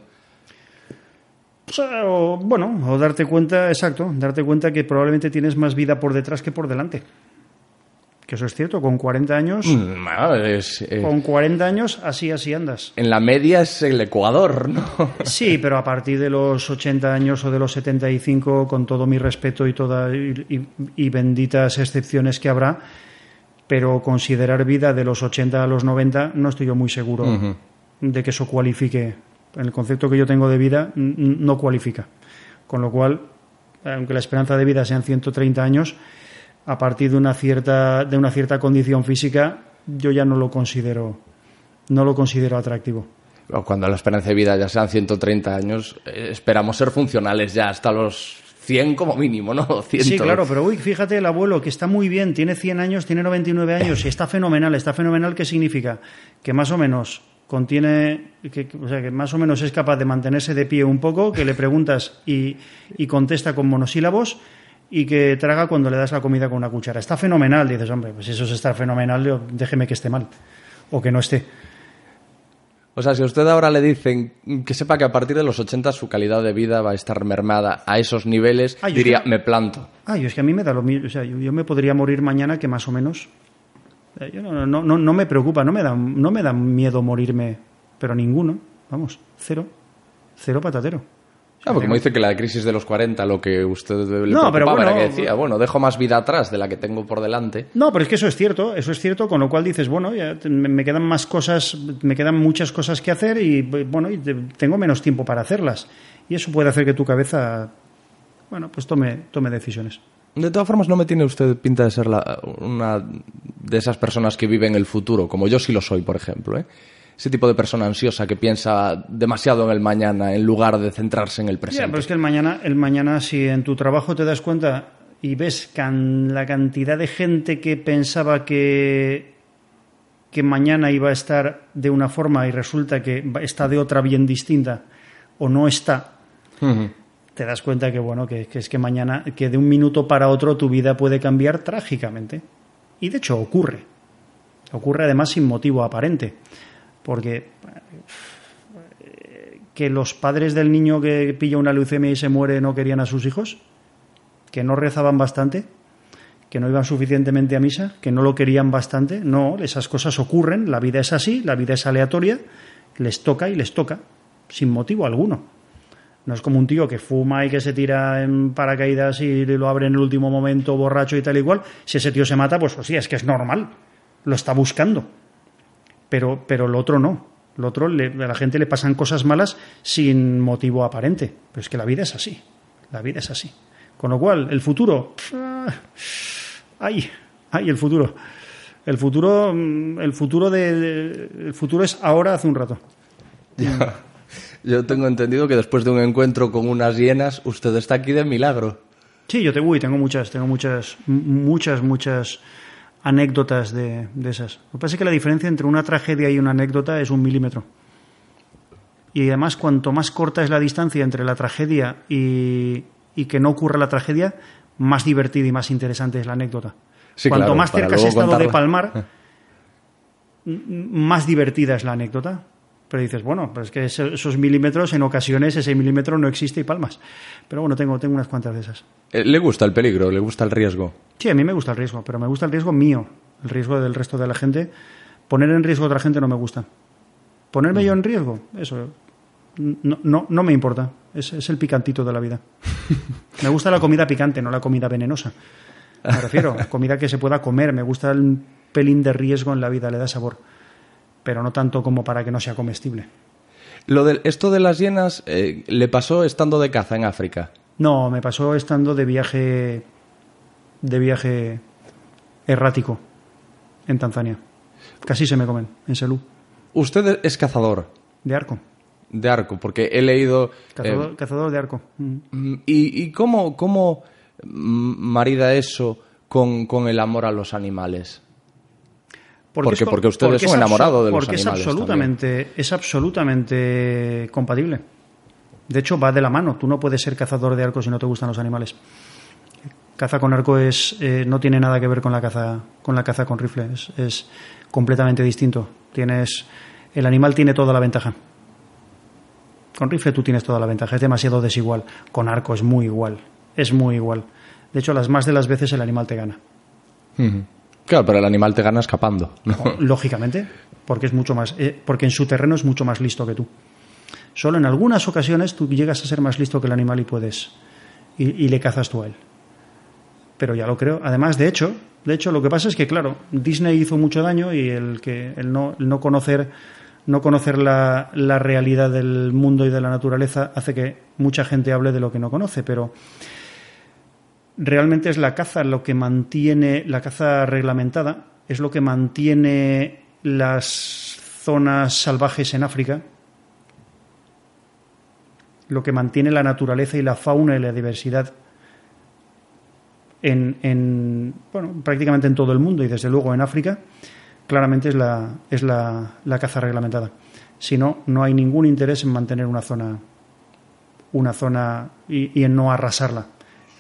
Speaker 2: O, bueno, o darte cuenta, exacto, darte cuenta que probablemente tienes más vida por detrás que por delante. Que eso es cierto, con 40 años,
Speaker 1: Mm, es, eh,
Speaker 2: con 40 años así, así andas.
Speaker 1: en la media es el Ecuador, ¿no?
Speaker 2: Sí, pero a partir de los 80 años o de los 75, con todo mi respeto y, toda, y, y- y benditas excepciones que habrá, pero considerar vida de los 80 a los 90 no estoy yo muy seguro de que eso cualifique. El concepto que yo tengo de vida no cualifica. Con lo cual, aunque la esperanza de vida sean 130 años, a partir de una cierta, de una cierta condición física, yo ya no lo considero, no lo considero atractivo.
Speaker 1: Cuando la esperanza de vida ya sean 130 años, eh, esperamos ser funcionales ya hasta los 100 como mínimo, ¿no? 100.
Speaker 2: Sí, claro, pero uy, fíjate el abuelo que está muy bien, tiene 100 años, tiene 99 años y está fenomenal. ¿Está fenomenal qué significa? Que más o menos contiene, que, o sea, que más o menos es capaz de mantenerse de pie un poco, que le preguntas y, y contesta con monosílabos y que traga cuando le das la comida con una cuchara. Está fenomenal, dices, hombre, pues eso es estar fenomenal, déjeme que esté mal o que no esté.
Speaker 1: O sea, si a usted ahora le dicen que sepa que a partir de los 80 su calidad de vida va a estar mermada a esos niveles,
Speaker 2: Ah, yo
Speaker 1: diría,
Speaker 2: es que-
Speaker 1: me planto.
Speaker 2: Ah, yo es que a mí me da lo mismo, o sea, yo, yo me podría morir mañana que más o menos. Eh, yo no, no, no, no me preocupa, no me, da, no me da miedo morirme, pero ninguno, vamos, cero, cero patatero.
Speaker 1: Ah, porque como dice que la crisis de los 40, lo que usted le
Speaker 2: No,
Speaker 1: preocupaba
Speaker 2: pero bueno,
Speaker 1: era que decía, bueno, dejo más vida atrás de la que tengo por delante.
Speaker 2: No, pero es que eso es cierto, eso es cierto, con lo cual dices, bueno, ya me quedan más cosas, me quedan muchas cosas que hacer y bueno, y te- tengo menos tiempo para hacerlas. Y eso puede hacer que tu cabeza, bueno, pues tome, tome decisiones.
Speaker 1: De todas formas, no me tiene usted pinta de ser la- una de esas personas que viven el futuro, como yo sí lo soy, por ejemplo. ¿eh? Ese tipo de persona ansiosa que piensa demasiado en el mañana en lugar de centrarse en el
Speaker 2: Ya,
Speaker 1: presente.
Speaker 2: pero es que el mañana, el mañana, si en tu trabajo te das cuenta y ves can- la cantidad de gente que pensaba que, que mañana iba a estar de una forma y resulta que está de otra bien distinta o no está, te das cuenta que bueno, que, que es que mañana, que de un minuto para otro tu vida puede cambiar trágicamente. Y de hecho ocurre. Ocurre además sin motivo aparente. Porque eh, que los padres del niño que pilla una leucemia y se muere no querían a sus hijos, que no rezaban bastante, que no iban suficientemente a misa, que no lo querían bastante. No, esas cosas ocurren, la vida es así, la vida es aleatoria, les toca y les toca, sin motivo alguno. No es como un tío que fuma y que se tira en paracaídas y lo abre en el último momento borracho y tal y. Si ese tío se mata, pues, pues sí, es que es normal. Lo está buscando. Pero, pero el otro no. El otro, le- a la gente le pasan cosas malas sin motivo aparente. Pero es que la vida es así. La vida es así. Con lo cual, el futuro. ah, ¡Ay! ¡Ay, el futuro! El futuro, mm, el futuro de, el futuro es ahora hace un rato.
Speaker 1: Yo tengo entendido que después de un encuentro con unas hienas, usted está aquí de milagro.
Speaker 2: Sí, yo te, uy, tengo muchas, tengo muchas, muchas, muchas anécdotas de, de esas. Lo que pasa es que la diferencia entre una tragedia y una anécdota es un milímetro. Y además, cuanto más corta es la distancia entre la tragedia y, y que no ocurra la tragedia, más divertida y más interesante es la anécdota.
Speaker 1: Sí,
Speaker 2: cuanto
Speaker 1: claro,
Speaker 2: más cerca has estado de palmar, más divertida es la anécdota. Pero dices, bueno, pues es que eso- esos milímetros, en ocasiones ese milímetro no existe y palmas. Pero bueno, tengo, tengo unas cuantas de esas.
Speaker 1: Eh, ¿Le gusta el peligro? ¿Le gusta el riesgo?
Speaker 2: Sí, a mí me gusta el riesgo, pero me gusta el riesgo mío, el riesgo del resto de la gente. Poner en riesgo a otra gente no me gusta. Ponerme yo en riesgo, eso no, no, no me importa. Es, es el picantito de la vida. Me gusta la comida picante, no la comida venenosa. Me refiero, comida que se pueda comer. Me gusta el pelín de riesgo en la vida, le da sabor. Pero no tanto como para que no sea comestible.
Speaker 1: Lo de, esto de las hienas eh, le pasó estando de caza en África.
Speaker 2: No, me pasó estando de viaje de viaje errático en Tanzania. Casi se me comen en Selú,
Speaker 1: Usted es cazador
Speaker 2: de arco.
Speaker 1: de arco, porque he leído...
Speaker 2: Cazador,
Speaker 1: eh,
Speaker 2: cazador de arco. Mm.
Speaker 1: ¿Y, y cómo, cómo marida eso con, con el amor a los animales? Porque-
Speaker 2: es
Speaker 1: porque es un
Speaker 2: abso-
Speaker 1: enamorado de los
Speaker 2: porque
Speaker 1: animales
Speaker 2: es absolutamente, es absolutamente compatible. De hecho, va de la mano. Tú no puedes ser cazador de arco si no te gustan los animales. Caza con arco es, eh, no tiene nada que ver con la caza con la caza con rifle. Es, es completamente distinto. Tienes, el animal tiene toda la ventaja. Con rifle tú tienes toda la ventaja. Es demasiado desigual. Con arco es muy igual. Es muy igual. De hecho, las más de las veces el animal te gana.
Speaker 1: Claro, pero el animal te gana escapando. ¿no?
Speaker 2: lógicamente, porque es mucho más, eh, porque en su terreno es mucho más listo que tú. Solo en algunas ocasiones tú llegas a ser más listo que el animal y puedes y, y le cazas tú a él. Pero ya lo creo. Además, de hecho, de hecho, lo que pasa es que claro, Disney hizo mucho daño y el que el no, el no conocer no conocer la, la realidad del mundo y de la naturaleza hace que mucha gente hable de lo que no conoce, pero realmente es la caza lo que mantiene, la caza reglamentada, es lo que mantiene las zonas salvajes en África, lo que mantiene la naturaleza y la fauna y la diversidad en, en, bueno, prácticamente en todo el mundo y desde luego en África, claramente es la, es la, la caza reglamentada. Si no, no hay ningún interés en mantener una zona, una zona y, y en no arrasarla.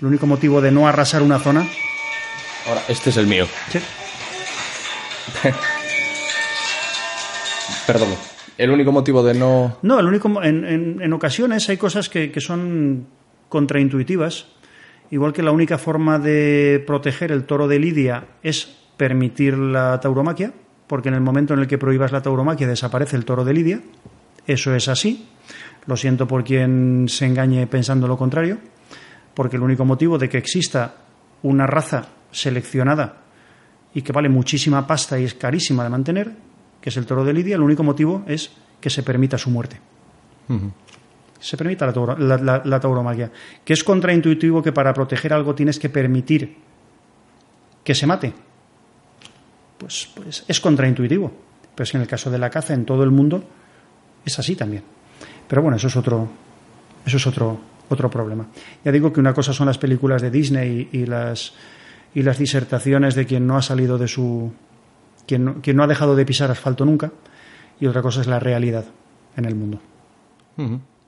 Speaker 2: El único motivo de no arrasar una zona.
Speaker 1: Ahora, este es el mío.
Speaker 2: Sí,
Speaker 1: Perdón. El único motivo de no...
Speaker 2: No, el único, en, en- en ocasiones hay cosas que, que son contraintuitivas. Igual que la única forma de proteger el toro de Lidia es permitir la tauromaquia, porque en el momento en el que prohíbas la tauromaquia desaparece el toro de Lidia. Eso es así. Lo siento por quien se engañe pensando lo contrario, porque el único motivo de que exista una raza seleccionada y que vale muchísima pasta y es carísima de mantener, que es el toro de Lidia, el único motivo es que se permita su muerte. Se permita la, tauro- la- la- la tauromaquia. Que es contraintuitivo que para proteger algo tienes que permitir que se mate. Pues, pues es contraintuitivo. Pero es que en el caso de la caza en todo el mundo es así también. Pero bueno, eso es otro, eso es otro, otro problema. Ya digo que una cosa son las películas de Disney y, y las, y las disertaciones de quien no ha salido de su. Quien no, quien no ha dejado de pisar asfalto nunca. Y otra cosa es la realidad en el mundo.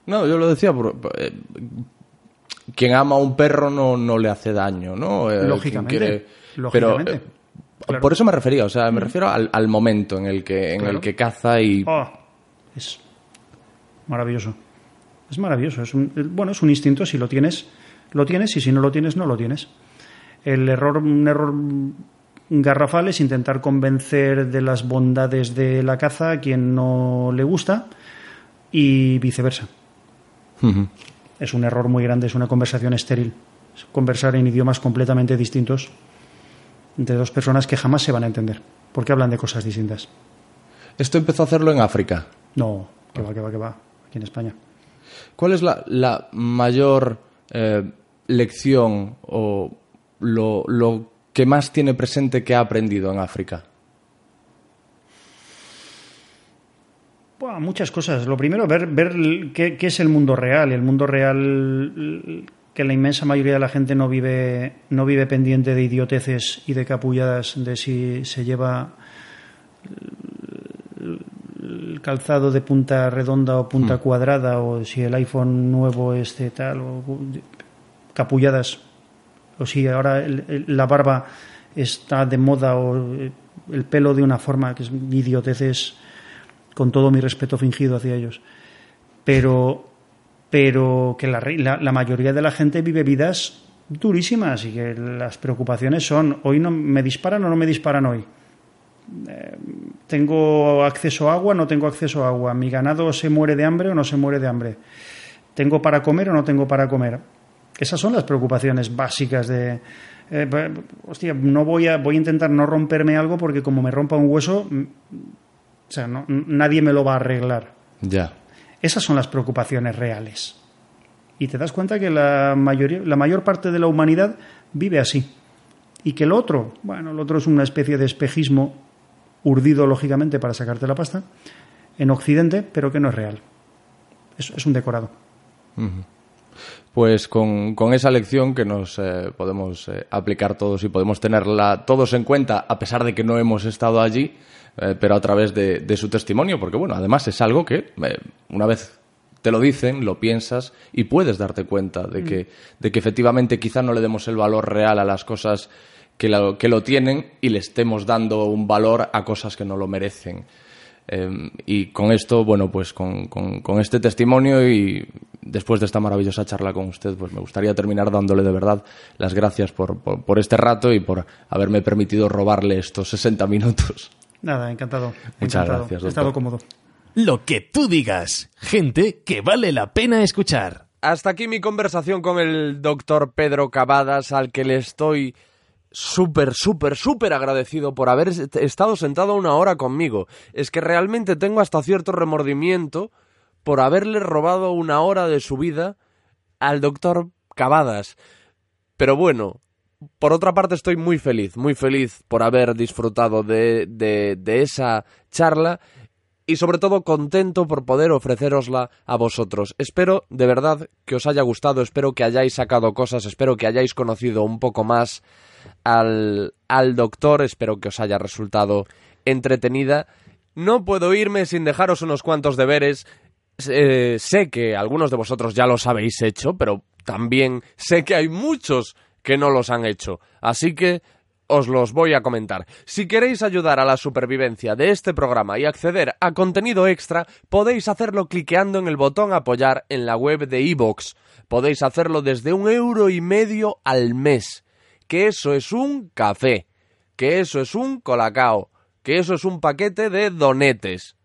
Speaker 1: No, yo lo decía, por- eh, quien ama a un perro no, no le hace daño, ¿no? Eh,
Speaker 2: Lógicamente,
Speaker 1: quiere-
Speaker 2: lógicamente,
Speaker 1: Pero, eh,
Speaker 2: claro.
Speaker 1: Por eso me refería, o sea, me refiero al, al momento en el que, en
Speaker 2: Claro.
Speaker 1: el que caza y...
Speaker 2: Oh, es maravilloso. Es maravilloso. Es un, bueno, es un instinto. Si lo tienes, lo tienes. Y si no lo tienes, no lo tienes. El error, un error garrafal es intentar convencer de las bondades de la caza a quien no le gusta y viceversa. Es un error muy grande, es una conversación estéril. Es conversar en idiomas completamente distintos entre dos personas que jamás se van a entender, porque hablan de cosas distintas.
Speaker 1: Esto empezó a hacerlo en África.
Speaker 2: No, que va, que va, que va, aquí en España.
Speaker 1: ¿Cuál es la, la mayor eh, lección o lo, lo que más tiene presente que ha aprendido en África?
Speaker 2: Buah, muchas cosas. Lo primero, ver, ver qué, qué es el mundo real. El mundo real que la inmensa mayoría de la gente no vive, no vive pendiente de idioteces y de capulladas de si se lleva el calzado de punta redonda o punta cuadrada o si el iPhone nuevo es de tal o capulladas o si ahora el- el- la barba está de moda o el pelo de una forma que es idioteces con todo mi respeto fingido hacia ellos. Pero, pero que la, la, la mayoría de la gente vive vidas durísimas y que las preocupaciones son, hoy no me disparan o no me disparan hoy. Eh, tengo acceso a agua, no tengo acceso a agua. Mi ganado se muere de hambre o no se muere de hambre. Tengo para comer o no tengo para comer. Esas son las preocupaciones básicas de, eh, pa- hostia, no voy a, voy a intentar no romperme algo porque como me rompa un hueso, mm, o sea, no- nadie me lo va a arreglar.
Speaker 1: Ya.
Speaker 2: Esas son las preocupaciones reales. Y te das cuenta que la, mayoría, la mayor parte de la humanidad vive así. Y que el otro, bueno, el otro es una especie de espejismo urdido lógicamente para sacarte la pasta en Occidente, pero que no es real. Es, es un decorado.
Speaker 1: Pues con, con esa lección que nos eh, podemos eh, aplicar todos y podemos tenerla todos en cuenta, a pesar de que no hemos estado allí, eh, pero a través de, de su testimonio, porque bueno, además es algo que una vez te lo dicen, lo piensas y puedes darte cuenta de que, de que efectivamente quizá no le demos el valor real a las cosas que lo, que lo tienen y le estemos dando un valor a cosas que no lo merecen. Eh, y con esto, bueno, pues con, con- con este testimonio y después de esta maravillosa charla con usted, pues me gustaría terminar dándole de verdad las gracias por, por, por este rato y por haberme permitido robarle estos 60 minutos.
Speaker 2: Nada, encantado.
Speaker 1: Muchas
Speaker 2: encantado.
Speaker 1: gracias,
Speaker 2: He estado
Speaker 1: doctor.
Speaker 2: cómodo.
Speaker 3: Lo que tú digas. Gente que vale la pena escuchar.
Speaker 5: Hasta aquí mi conversación con el doctor Pedro Cavadas, al que le estoy súper, súper, súper agradecido por haber est- estado sentado una hora conmigo. Es que realmente tengo hasta cierto remordimiento por haberle robado una hora de su vida al doctor Cavadas. Pero bueno, por otra parte estoy muy feliz, muy feliz por haber disfrutado de, de, de esa charla y sobre todo contento por poder ofrecerosla a vosotros. Espero de verdad que os haya gustado, espero que hayáis sacado cosas, espero que hayáis conocido un poco más al, al doctor, espero que os haya resultado entretenida no puedo irme sin dejaros unos cuantos deberes. Eh, sé que algunos de vosotros ya los habéis hecho, pero también sé que hay muchos que no los han hecho. Así que os los voy a comentar. Si queréis ayudar a la supervivencia de este programa y acceder a contenido extra, podéis hacerlo cliqueando en el botón apoyar en la web de iVoox. Podéis hacerlo desde un euro y medio al mes. Que eso es un café. Que eso es un colacao. Que eso es un paquete de donetes.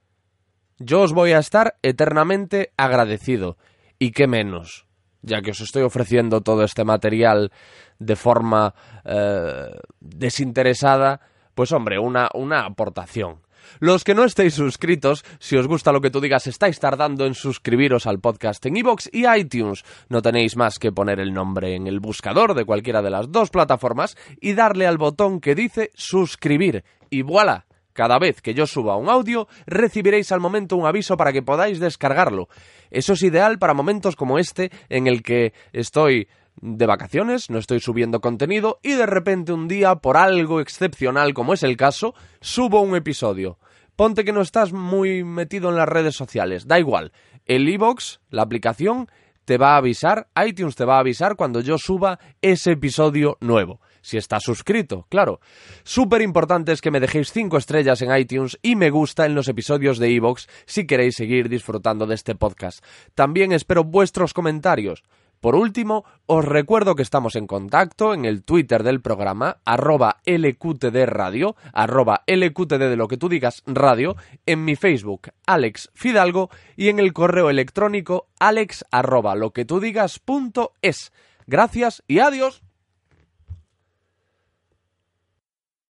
Speaker 5: Yo os voy a estar eternamente agradecido. Y qué menos, ya que os estoy ofreciendo todo este material de forma eh, desinteresada, pues hombre, una, una aportación. Los que no estéis suscritos, si os gusta lo que tú digas, estáis tardando en suscribiros al podcast en iVoox y iTunes. No tenéis más que poner el nombre en el buscador de cualquiera de las dos plataformas y darle al botón que dice suscribir. Y voilà, cada vez que yo suba un audio, recibiréis al momento un aviso para que podáis descargarlo. Eso es ideal para momentos como este en el que estoy de vacaciones, no estoy subiendo contenido y de repente un día, por algo excepcional como es el caso, subo un episodio. Ponte que no estás muy metido en las redes sociales, da igual. El iBox, la aplicación, te va a avisar, iTunes te va a avisar cuando yo suba ese episodio nuevo. Si estás suscrito, claro. Súper importante es que me dejéis 5 estrellas en iTunes y me gusta en los episodios de iVoox si queréis seguir disfrutando de este podcast. También espero vuestros comentarios. Por último, os recuerdo que estamos en contacto en el Twitter del programa, arroba LQTD Radio, arroba LQTD de lo que tú digas radio, en mi Facebook, Alex Fidalgo, y en el correo electrónico alex arroba lo que tú digas punto es. Gracias y adiós.